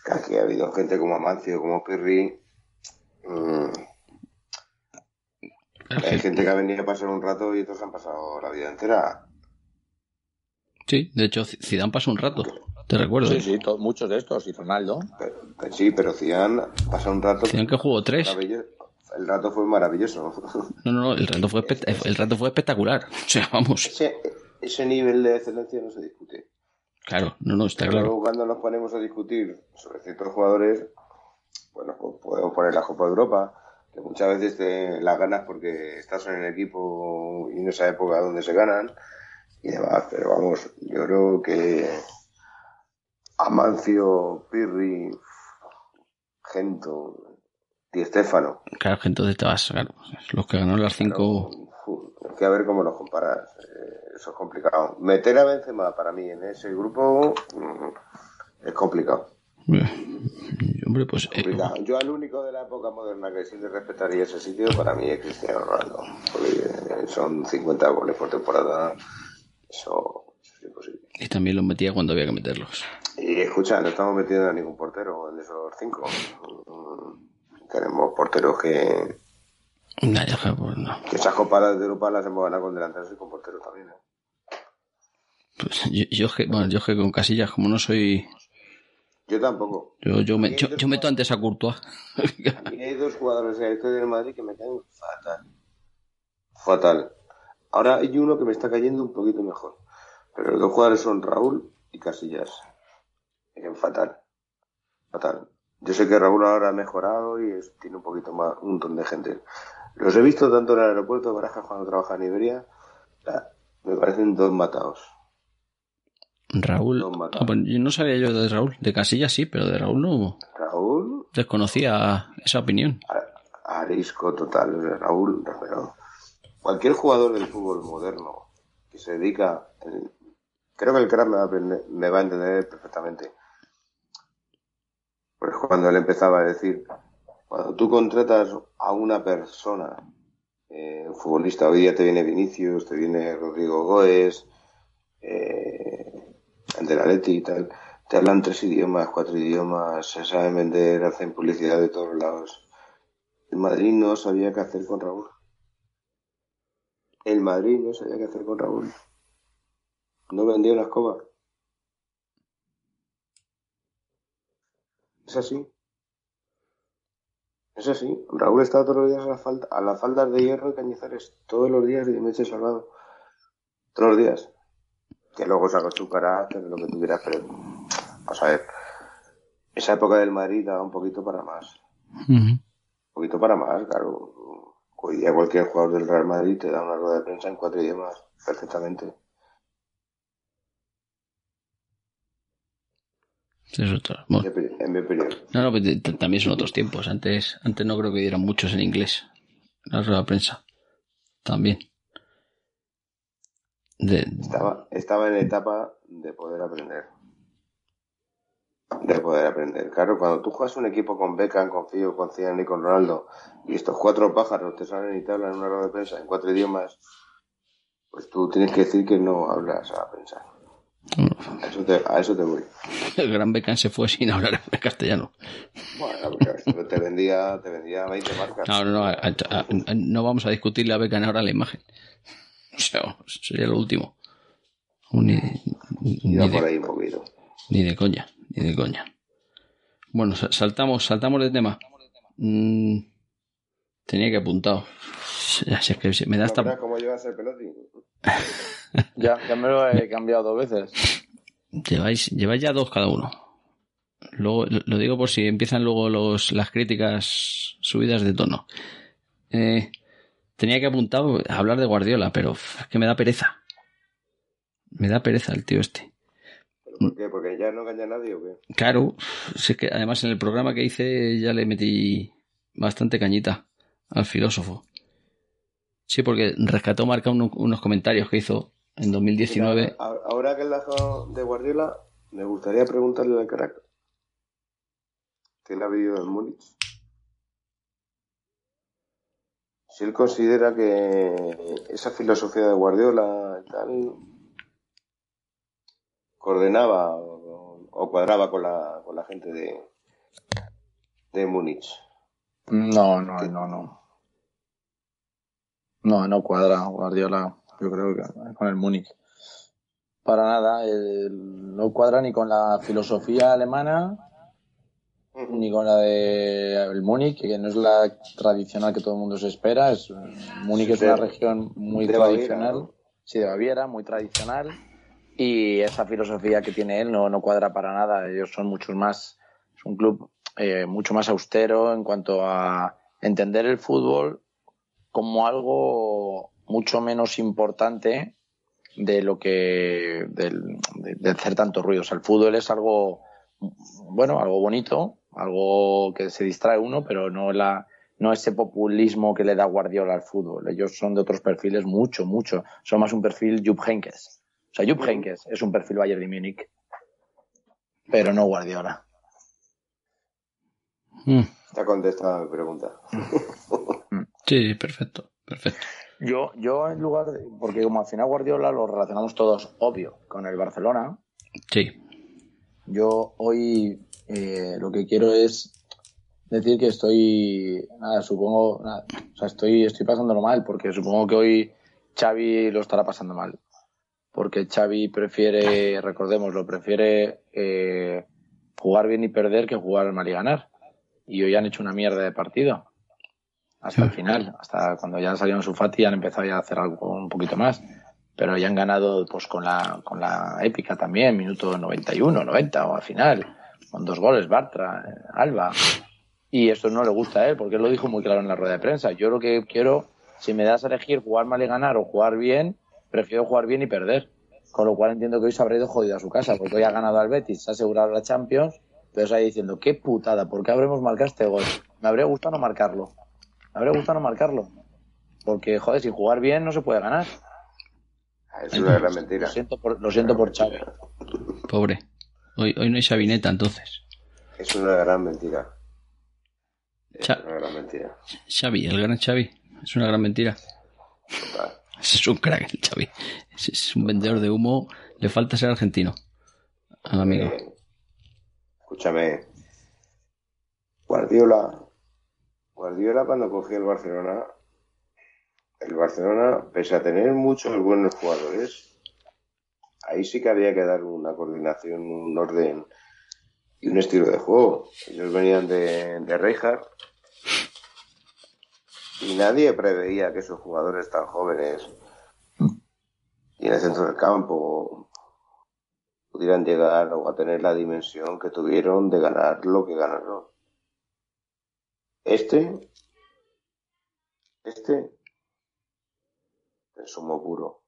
que aquí ha habido gente como Amancio, como Pirri. Mm, hay gente que ha venido a pasar un rato y otros han pasado la vida entera. Sí, de hecho, Zidane pasó un rato, te recuerdo. Sí, sí, muchos de estos, y Ronaldo. sí, pero Zidane pasó un rato... Zidane que jugó tres. El rato fue maravilloso. No, no, no, el rato fue, el rato fue espectacular. O sea, vamos. Ese, ese nivel de excelencia no se discute. Claro, no, no, está claro. cuando nos ponemos a discutir sobre ciertos jugadores, bueno, pues podemos poner la Copa de Europa, que muchas veces te las ganas porque estás en el equipo y en esa época donde se ganan y demás, pero vamos, yo creo que Amancio, Pirri, Gento, Di Stefano. Claro, Gento de Tabas, claro, los que ganó las cinco. Hay que ver cómo los comparas. Eh, eso es complicado. Meter a Benzema para mí en ese grupo mm, es complicado. Hombre, pues. Eh, Yo al único de la época moderna que sí le respetaría ese sitio para mí es Cristiano Ronaldo. Porque son 50 goles por temporada. Eso, es imposible. Y también los metía cuando había que meterlos. Y escucha, no estamos metiendo a ningún portero en esos cinco. Tenemos porteros que. No, ya, pues no. Que esas copas de Europa las hemos ganado con delanteros y con porteros también. ¿eh? Pues yo, yo, bueno, yo que con Casillas, como no soy. Yo tampoco. Yo, yo, me, yo, meto antes a Courtois. y hay dos jugadores en historia del Madrid que me caen fatal. Fatal. Ahora hay uno que me está cayendo un poquito mejor. Pero los dos jugadores son Raúl y Casillas. Caen fatal. Fatal. Yo sé que Raúl ahora ha mejorado y tiene un poquito más, un montón de gente. Los he visto tanto en el aeropuerto de Barajas cuando trabaja en Iberia. Me parecen dos matados. Raúl. Ah, yo no sabía yo de Raúl. De Casilla sí, pero de Raúl no. Raúl. Desconocía esa opinión. Arisco total. Raúl, pero cualquier jugador del fútbol moderno que se dedica. creo que el crack me va, a me va a entender perfectamente. Pues cuando él empezaba a decir, cuando tú contratas a una persona, eh, un futbolista, hoy día te viene Vinicius, te viene Rodrigo Goes, eh, el de la Leti y tal, te hablan tres idiomas, cuatro idiomas, se saben vender, hacen publicidad de todos lados. El Madrid no sabía qué hacer con Raúl. El Madrid no sabía qué hacer con Raúl. No vendió la escoba. Es así. Es así. Raúl está todos los días a, la falda, las faldas de hierro y cañizares. Todos los días de Meche Salvado. Todos los días que luego saca su carácter, lo que tú quieras, pero vamos a ver, esa época del Madrid daba un poquito para más. Un poquito para más, claro. Hoy día cualquier jugador del Real Madrid te da una rueda de prensa en cuatro idiomas, perfectamente. Es otro. En mi opinión. No, no, pues también son otros tiempos. Antes, antes no creo que dieran muchos en inglés. La rueda de prensa. También. Estaba, estaba en etapa de poder aprender. de poder aprender. Claro, cuando tú juegas un equipo con Beckham, con Fío, con Zidane y con Ronaldo, y estos cuatro pájaros te salen y te hablan en una rueda de prensa en cuatro idiomas, pues tú tienes que decir que no hablas a pensar. A eso te, a eso te voy. El gran Beckham se fue sin hablar en castellano. Bueno, pero te vendía, te vendía 20 marcas. No, no, no, a- a- a- no vamos a discutirle a Beckham ahora la imagen. O sea, sería lo último. Ni, de- por ahí un poquito. Ni de coña, ni de coña. Bueno, sa- saltamos, saltamos de tema. Mm, tenía que apuntado. Ya sé que me da ¿No verás hasta. cómo llevas el pelotín? Ya, ya me lo he cambiado dos veces. Lleváis, lleváis ya dos cada uno. Luego, lo lo digo por si empiezan luego los, las críticas subidas de tono. Eh, tenía que apuntar a hablar de Guardiola, pero es que me da pereza. Me da pereza el tío este. ¿Pero por qué? ¿Porque ya no engaña a nadie o qué? Claro, sé que además en el programa que hice ya le metí bastante cañita al filósofo. Sí, porque rescató marca uno- unos comentarios que hizo en 2019. Mira, ahora que el lazo de Guardiola, me gustaría preguntarle al crack que él ha vivido en Múnich. Si él considera que esa filosofía de Guardiola tal coordenaba o, cuadraba con la, con la gente de, de Múnich. No, no, no, no. No, no cuadra Guardiola, yo creo que con el Múnich. Para nada, el- no cuadra ni con la filosofía alemana, ni con la de el Múnich, que no es la tradicional que todo el mundo se espera. Es, Múnich es una región muy de Baviera, tradicional. ¿no? Sí, de Baviera, muy tradicional. Y esa filosofía que tiene él no, no cuadra para nada. Ellos son muchos más, es un club eh, mucho más austero en cuanto a entender el fútbol como algo mucho menos importante de lo que del, de, de hacer tanto ruido. O sea, el fútbol es algo bueno, algo bonito, algo que se distrae uno, pero no la no ese populismo que le da Guardiola al fútbol. Ellos son de otros perfiles mucho, mucho. Son más un perfil Jupp Heynckes. O sea, Jupp Heynckes es un perfil Bayern de Múnich, pero no Guardiola. Mm, Está contestada mi pregunta. sí, perfecto, perfecto. Yo, yo en lugar de, porque como al final Guardiola lo relacionamos todos, obvio, con el Barcelona, Sí, yo hoy eh, lo que quiero es decir que estoy, nada, supongo, o sea, estoy, estoy pasándolo mal, porque supongo que hoy Xavi lo estará pasando mal. Porque Xavi prefiere, recordémoslo, prefiere eh, jugar bien y perder que jugar mal y ganar. Y hoy han hecho una mierda de partido. Hasta el final, hasta cuando ya salieron su Fati han empezado ya a hacer algo un poquito más. Pero ya han ganado pues con la, con la épica también, minuto 91, 90 o al final, con dos goles, Bartra, eh, Alba. Y esto no le gusta a él, porque él lo dijo muy claro en la rueda de prensa. Yo lo que quiero, si me das a elegir jugar mal y ganar o jugar bien, prefiero jugar bien y perder. Con lo cual entiendo que hoy se habrá ido jodido a su casa, porque hoy ha ganado al Betis, se ha asegurado la Champions, pero está ahí diciendo, qué putada, ¿por qué habremos marcado este gol? Me habría gustado no marcarlo. Me habría gustado no marcarlo. Porque, joder, sin jugar bien no se puede ganar. Es una gran mentira. Lo siento por, lo siento por Xavi. pobre. Hoy, hoy no hay Sabineta, entonces. Es una gran mentira. Es Cha- una gran mentira. Xavi, el gran Xavi. Es una gran mentira. Total. Es un crack el Xavi. Ese es un vendedor de humo. Le falta ser argentino. Al amigo. Eh, escúchame. Guardiola. Guardiola cuando cogió el Barcelona. El Barcelona, pese a tener muchos buenos jugadores, ahí sí que había que dar una coordinación, un orden y un estilo de juego. Ellos venían de, de Rijkaard y nadie preveía que esos jugadores tan jóvenes y en el centro del campo pudieran llegar o a tener la dimensión que tuvieron de ganar lo que ganaron. Este, este, es sumo puro.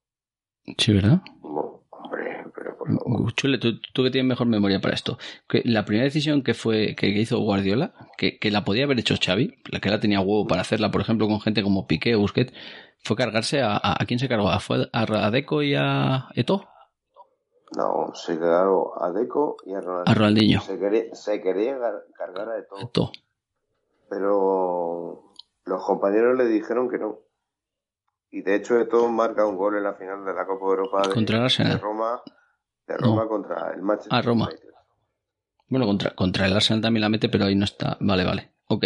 Sí, ¿verdad? Sumo- Hombre, pero por favor. Chule, tú, tú que tienes mejor memoria para esto. Que la primera decisión que fue que hizo Guardiola, que, que la podía haber hecho Xavi, la que la tenía huevo para hacerla, por ejemplo, con gente como Piqué o Busquets, fue cargarse a, a, ¿a quién se cargó? ¿A, fue a Deco y a Eto? No, se quedaron a Deco y a Ronaldinho. A Ronaldinho. Se quería, se quería gar- cargar a. Todo. Pero los compañeros le dijeron que no. Y de hecho, de todo marca un gol en la final de la Copa de Europa de, Contra el Arsenal. de Roma, de Roma No. contra el Manchester Ah, Roma. United. Bueno, contra, contra el Arsenal también la mete, pero ahí no está. Vale, vale. Ok.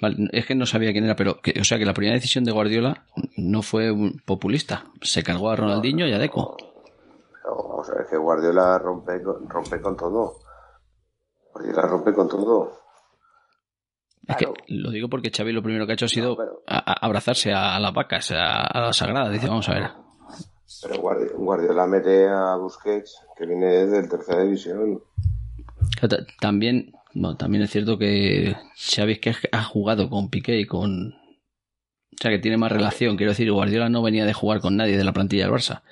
Vale, Es que no sabía quién era, pero. que- o sea que la primera decisión de Guardiola no fue un populista. Se cargó a Ronaldinho y a Deco. Vamos a ver que Guardiola rompe, con- rompe con todo. Guardiola rompe con todo. Es que lo digo porque Xavi lo primero que ha hecho ha sido No, pero- a- a- abrazarse a, a las vacas, a, a la sagrada. Dice, vamos a ver. Pero Guardi- Guardiola mete a Busquets, que viene desde el tercera división. Ta- También, bueno, también es cierto que es que ha jugado con Piqué y con... O sea, que tiene más relación. Quiero decir, Guardiola no venía de jugar con nadie de la plantilla del Barça.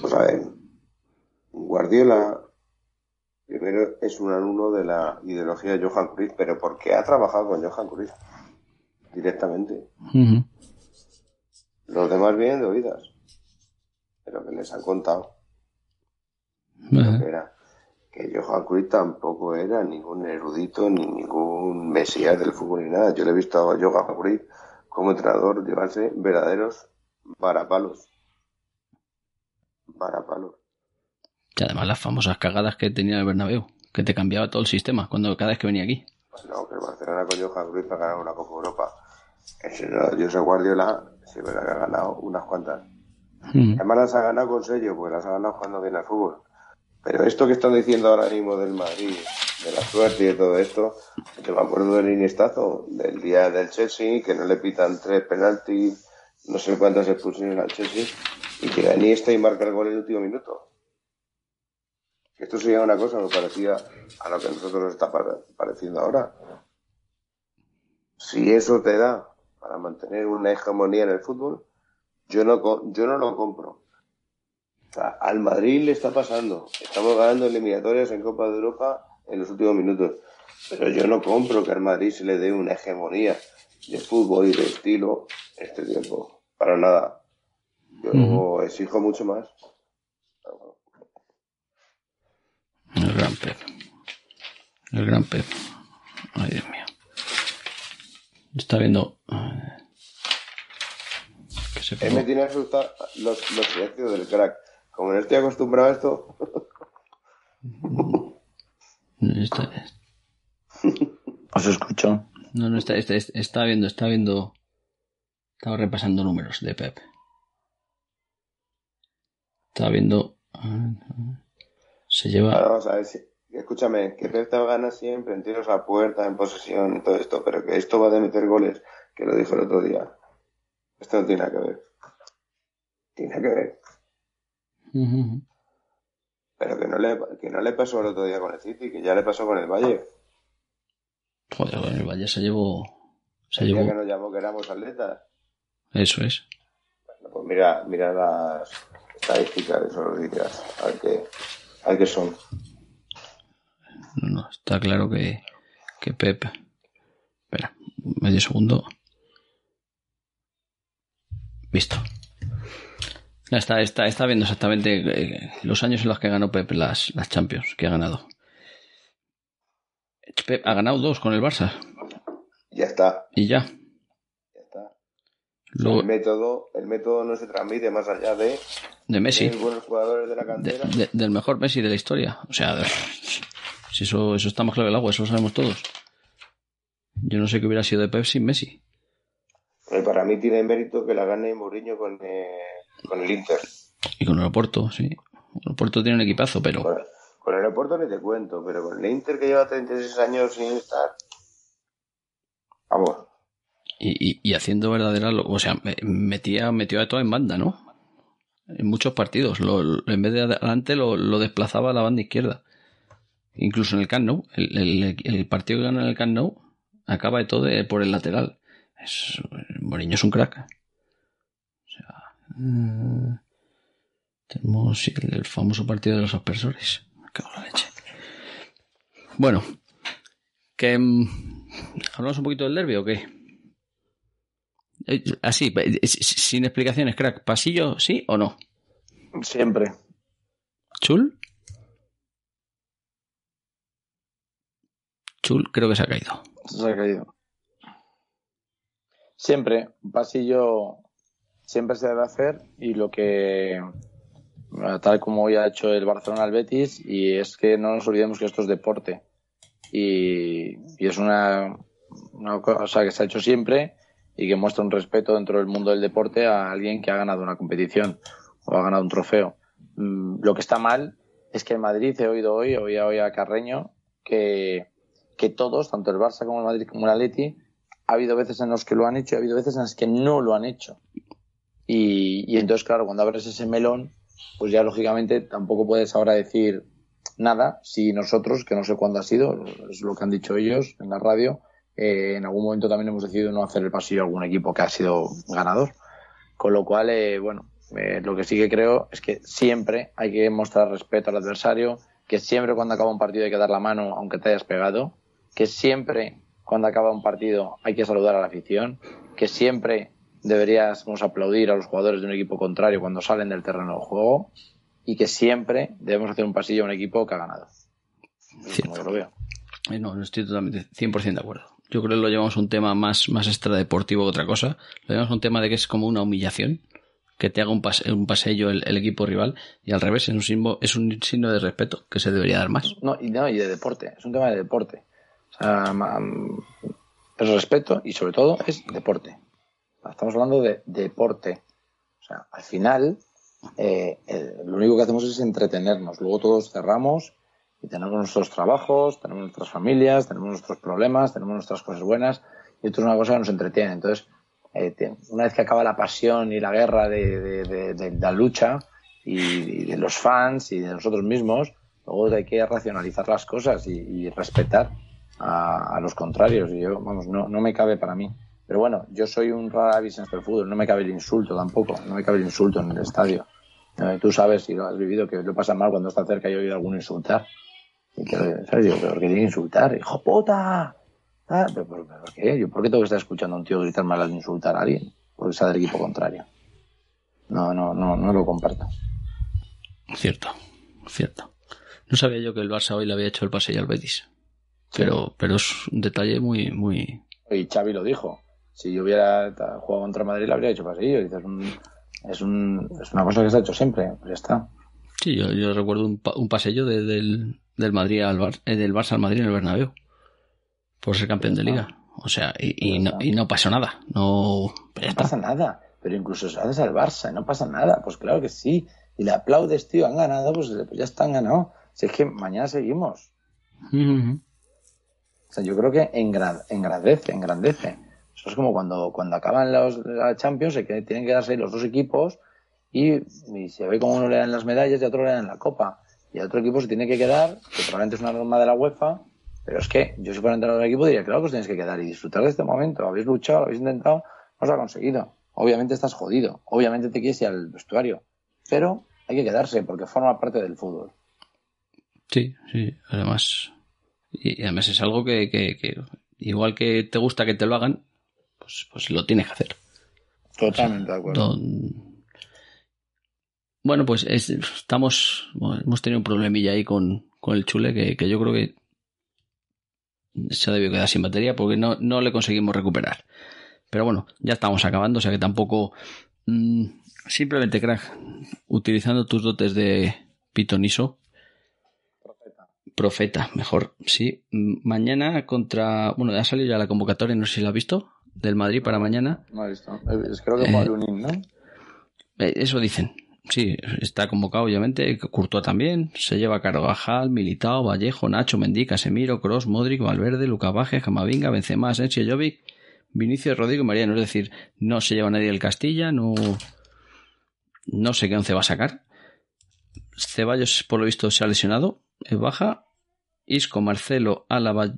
Pues a ver, Guardiola primero es un alumno de la ideología de Johan Cruyff, pero porque ha trabajado con Johan Cruyff directamente. Los demás vienen de oídas, pero que les han contado que era que Johan Cruyff tampoco era ningún erudito ni ningún mesías del fútbol ni nada. Yo le he visto a Johan Cruyff como entrenador llevarse verdaderos varapalos. Varapalos. Y además las famosas cagadas que tenía el Bernabéu, que te cambiaba todo el sistema cuando cada vez que venía aquí. No, que el Barcelona con Johan Cruyff ha ganado una Copa Europa. José Guardiola sí verá que ha ganado unas cuantas. Ujú. Además las ha ganado con sello, pues las ha ganado cuando viene al fútbol. Pero esto que están diciendo ahora mismo del Madrid, de la suerte y de todo esto, yo me acuerdo del iniestazo del día del Chelsea, que no le pitan tres penaltis, no sé cuántas expulsiones al Chelsea, y llega Iniesta y marca el gol en el último minuto. Esto sería una cosa muy parecida a lo que a nosotros nos está pare- pareciendo ahora. Si eso te da para mantener una hegemonía en el fútbol, yo no, yo no lo compro. O sea, al Madrid le está pasando. Estamos ganando eliminatorias en Copa de Europa en los últimos minutos. Pero yo no compro que al Madrid se le dé una hegemonía de fútbol y de estilo este tiempo. Para nada. Yo exijo mucho más. El gran Pep. El gran Pep. Ay, Dios mío. Está viendo... eh, Que se me tiene asustado los, los silencios del crack. Como no estoy acostumbrado a esto, Está- Os escucho. no, no, está, está, está viendo, está viendo... Estaba repasando números de Pep. Estaba viendo... Se lleva... ahora vamos a ver si. Escúchame, que Pep gana siempre en tiros a puerta, en posesión y todo esto, pero que esto va de meter goles, que lo dijo el otro día. Esto no tiene nada que ver. Tiene que ver. Pero que no le, que no le pasó el otro día con el City, que ya le pasó con el Valle. Joder, con el Valle se llevó... Se El día llevó... que nos llamó que éramos atletas. Eso es. Bueno, pues mira, mira las estadísticas de esos días. A ver qué, a ver qué son. No, no, está claro que, que Pep. Espera, medio segundo. Visto. Ya Está, está, está viendo exactamente eh, los años en los que ganó Pep las, las Champions que ha ganado. Pep ha ganado dos con el Barça Ya está, y ya. ya está. Luego, el método, el método no se transmite más allá de de Messi. buenos jugadores de la de- cantera. de- del mejor Messi de la historia. O sea, si eso, eso está más claro que el agua, eso lo sabemos todos. Yo no sé qué hubiera sido de Pep sin Messi. Eh, Para mí tiene mérito que la gane Mourinho con, eh, con el Inter. Y con el Oporto, sí. El Oporto tiene un equipazo, pero. Con, con el Oporto ni te cuento, pero con el Inter que lleva 36 años sin estar. Vamos, Y, y- y haciendo verdadera. lo- O sea, me- metía, metió a todo en banda, ¿no? En muchos partidos. Lo- lo- en vez de adelante lo, lo desplazaba a la banda izquierda. Incluso en el Camp Nou. El, el- el partido que gana en el Camp Nou acaba de todo de- por el lateral. Es, Mourinho es un crack. O sea. eh, tenemos el, el famoso partido de los aspersores. Me cago en la leche. Bueno. Que. mm, ¿Hablamos un poquito del derbi o qué? Eh, Así, eh, sin explicaciones, crack. ¿Pasillo, sí o no? Siempre. ¿Chul? Chul creo que se ha caído. Se ha caído. Siempre, un pasillo siempre se debe hacer y lo que tal como hoy ha hecho el Barcelona al Betis y es que no nos olvidemos que esto es deporte y, y es una, una cosa que se ha hecho siempre y que muestra un respeto dentro del mundo del deporte a alguien que ha ganado una competición o ha ganado un trofeo. Mm, Lo que está mal es que en Madrid he oído hoy, hoy a Carreño, que, que todos, tanto el Barça como el Madrid como el Atleti, ha habido veces en los que lo han hecho y ha habido veces en las que no lo han hecho. Y, y entonces, claro, cuando abres ese melón, pues ya lógicamente tampoco puedes ahora decir nada si nosotros, que no sé cuándo ha sido, es lo que han dicho ellos en la radio, eh, en algún momento también hemos decidido no hacer el pasillo a algún equipo que ha sido ganador. Con lo cual, eh, bueno, eh, lo que sí que creo es que siempre hay que mostrar respeto al adversario, que siempre cuando acaba un partido hay que dar la mano aunque te hayas pegado, que siempre cuando acaba un partido hay que saludar a la afición, que siempre deberíamos aplaudir a los jugadores de un equipo contrario cuando salen del terreno de juego y que siempre debemos hacer un pasillo a un equipo que ha ganado. Como yo lo veo. Eh, No, no estoy totalmente 100% de acuerdo. Yo creo que lo llevamos a un tema más, más extradeportivo que otra cosa. Lo llevamos a un tema de que es como una humillación. Que te haga un, pase, un paseillo el, el equipo rival. Y al revés, es un, signo, es un signo de respeto que se debería dar más. No, y, no, y de deporte, es un tema de deporte. Es respeto y sobre todo es deporte. Estamos hablando de deporte. O sea, al final, eh, lo único que hacemos es entretenernos. Luego todos cerramos y tenemos nuestros trabajos, tenemos nuestras familias, tenemos nuestros problemas, tenemos nuestras cosas buenas y esto es una cosa que nos entretiene. Entonces, eh, una vez que acaba la pasión y la guerra de, de- la lucha y, de los fans y de nosotros mismos, luego hay que racionalizar las cosas y respetar a, a los contrarios. Y yo, vamos, no, no me cabe para mí. Pero bueno, yo soy un rara avis en del fútbol, no me cabe el insulto tampoco, no me cabe el insulto en el estadio. Eh, tú sabes, y lo has vivido, que lo pasa mal cuando está cerca y he oído a alguno insultar. Y que, ¿sabes? Digo, ¿pero qué tiene que insultar? ¡Hijo puta! Ah, ¿pero, pero, pero qué? ¿Yo por qué tengo que estar escuchando a un tío gritar mal al insultar a alguien? Porque sea del equipo contrario. No, no, no, no lo comparto. Cierto, cierto. No sabía yo que el Barça hoy le había hecho el pasillo al Betis. Pero, pero es un detalle muy, muy. Y Xavi lo dijo. Si yo hubiera jugado contra Madrid, le habría hecho pasillo. Dices, un- es, un, es una cosa que se ha hecho siempre. Pues ya está. Sí, yo, yo recuerdo un, pa- un pasillo de- del, del Madrid al Bar- eh, del Barça al Madrid en el Bernabéu. Por ser campeón de liga. O sea, y, no, y no pasó nada. No, pero ya No está. pasa nada. Pero incluso si haces al Barça y no pasa nada, pues claro que sí. Y le aplaudes, tío, han ganado, pues, pues ya están ganado. Si es que mañana seguimos. Ujú. Yo creo que engra- engrandece, engrandece. Eso es como cuando, cuando acaban los, la Champions, se tienen que darse los dos equipos y, y se ve como uno le dan las medallas y otro le dan la copa. Y a otro equipo se tiene que quedar, que probablemente es una norma de la UEFA, pero es que yo si fuera entrenador del equipo diría, claro que os tenéis que quedar y disfrutar de este momento. Habéis luchado, lo habéis intentado, no os ha conseguido. Obviamente estás jodido, obviamente te quieres ir al vestuario, pero hay que quedarse porque forma parte del fútbol. Sí, sí, además. Y además es algo que, que- que igual que te gusta que te lo hagan, pues, pues lo tienes que hacer. Totalmente de acuerdo. No- Bueno, pues es- estamos. bueno, hemos tenido un problemilla ahí con, con el chule que, que yo creo que se ha debido quedar sin batería porque no, no le conseguimos recuperar. Pero bueno, ya estamos acabando, o sea que tampoco. mm, simplemente, crack, utilizando tus dotes de pitoniso. Profeta, mejor, sí. Mm, Mañana contra. Bueno, ha salido ya la convocatoria, no sé si la has visto, del Madrid para mañana. No he visto. Es- Creo que Eh, Unín, ¿no? Eh, Eso dicen. Sí, está convocado obviamente. Courtois también. Se lleva Carvajal, Militao, Vallejo, Nacho, Mendy, Casemiro, Cross, Modric, Valverde, Luca Baje, Camavinga, Benzema, Asensio, Jovic, Vinicius, Rodrigo y Mariano. Es decir, no se lleva nadie del Castilla, no, no sé qué once va a sacar. Ceballos, por lo visto, se ha lesionado, es baja. Isco, Marcelo, Álava,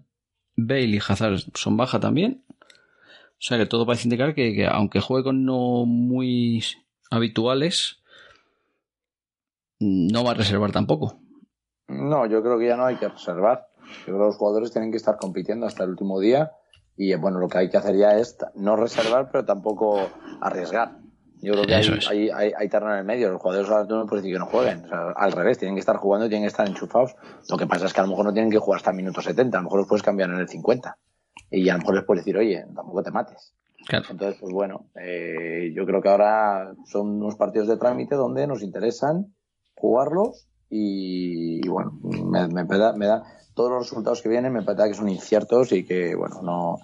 Bale y Hazard son baja también. O sea que todo parece indicar que, que aunque juegue con no muy habituales, no va a reservar tampoco. No, yo creo que ya no hay que reservar. Yo creo que los jugadores tienen que estar compitiendo hasta el último día Y bueno, lo que hay que hacer ya es no reservar, pero tampoco arriesgar. Yo creo que hay, hay, hay, hay terreno en el medio. Los jugadores ahora no puedes decir que no jueguen. O sea, al revés, tienen que estar jugando y tienen que estar enchufados. Lo que pasa es que a lo mejor no tienen que jugar hasta el minuto 70. A lo mejor los puedes cambiar en el 50. Y a lo mejor les puedes decir, oye, tampoco te mates. Claro. Entonces, pues bueno, eh, yo creo que ahora son unos partidos de trámite donde nos interesan jugarlos y, y bueno, me, me da, me da todos los resultados que vienen me parece que son inciertos y que bueno, no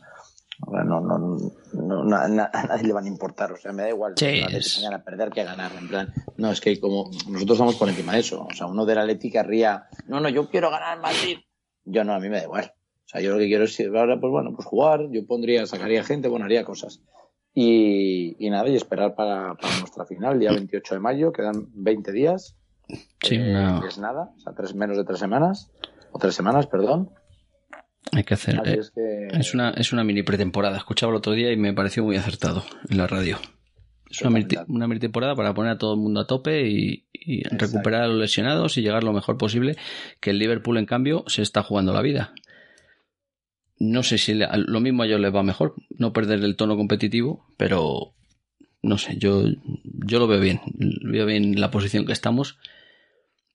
no, no, no, na- na- a nadie le van a importar, o sea, me da igual Sí, es- mañana perder que ganar, en plan, no, es que como nosotros estamos por encima de eso, o sea, uno del Atleti querría, no, no, yo quiero ganar Madrid, yo no, a mí me da igual, o sea, yo lo que quiero es ahora, pues bueno, pues jugar, yo pondría, sacaría gente, bueno, haría cosas. Y, y nada, y esperar para, para nuestra final, día 28 de mayo, quedan 20 días, Sí, eh, que es nada, o sea, tres, menos de tres semanas, o tres semanas, perdón. Hay que hacer. Eh, es que Es una, es una mini pretemporada. Escuchaba el otro día y me pareció muy acertado en la radio. Es una mini, Totalmente. una mini temporada para poner a todo el mundo a tope y, recuperar a los lesionados y llegar lo mejor posible. Que el Liverpool, en cambio, se está jugando la vida. No sé si le- lo mismo a ellos les va mejor, no perder el tono competitivo, pero no sé, yo, yo lo veo bien. Veo bien la posición que estamos.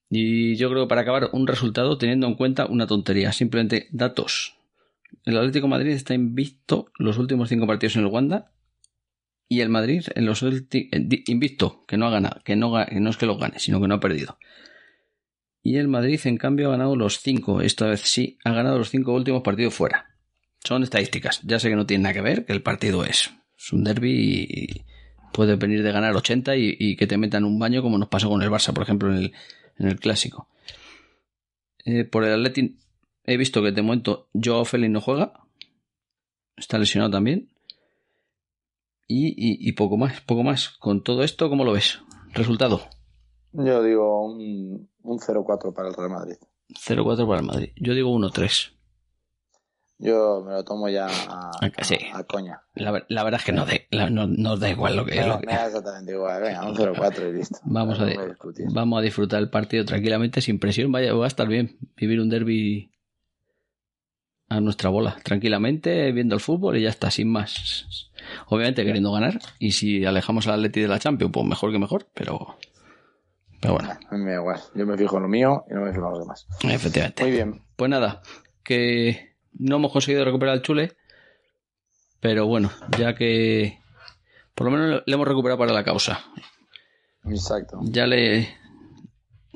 Y yo creo que para acabar, un resultado teniendo en cuenta una tontería, simplemente datos. El Atlético Madrid está invicto los últimos cinco partidos en el Wanda y el Madrid en los invicto, que no ha ganado, que no, ga- que no es que lo gane, sino que no ha perdido. Y el Madrid, en cambio, ha ganado los cinco, esta vez sí, ha ganado los cinco últimos partidos fuera. Son estadísticas. Ya sé que no tiene nada que ver, que el partido es, es un derby y puede venir de ganar 80 y, y que te metan un baño como nos pasó con el Barça, por ejemplo, en el, en el clásico. Eh, por el Atleti he visto que de momento Joao Félix no juega. Está lesionado también. Y, y- y poco más, poco más. Con todo esto, ¿cómo lo ves? Resultado. Yo digo un, un 0-4 para el Real Madrid. 0-4 para el Madrid. Yo digo 1-3. Yo me lo tomo ya a, que sí. a- a coña. La, ver- la verdad es que no, de- la- no, nos da igual lo que es. da- lo que- me da exactamente igual. Venga, un 0-4 y listo. Vamos a, No de- vamos a disfrutar el partido tranquilamente, sin presión. Vaya, va a estar bien. Vivir un derby a nuestra bola, tranquilamente, viendo el fútbol y ya está, sin más. Obviamente queriendo ganar. Y si alejamos al Atleti de la Champions, pues mejor que mejor, pero. Pero bueno, me da igual. Yo me fijo en lo mío y no me fijo en los demás. efectivamente. Muy bien. Pues nada, que no hemos conseguido recuperar el chule, pero bueno, ya que por lo menos le hemos recuperado para la causa. Exacto. Ya le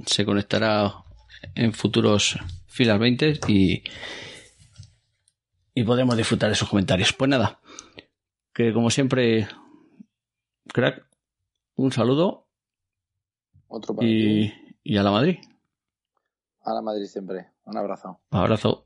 se conectará en futuros filas 20 y y podremos disfrutar de sus comentarios. Pues nada, que como siempre, crack, un saludo Otro para y, ti. y a la Madrid. A la Madrid siempre. Un abrazo. Abrazo.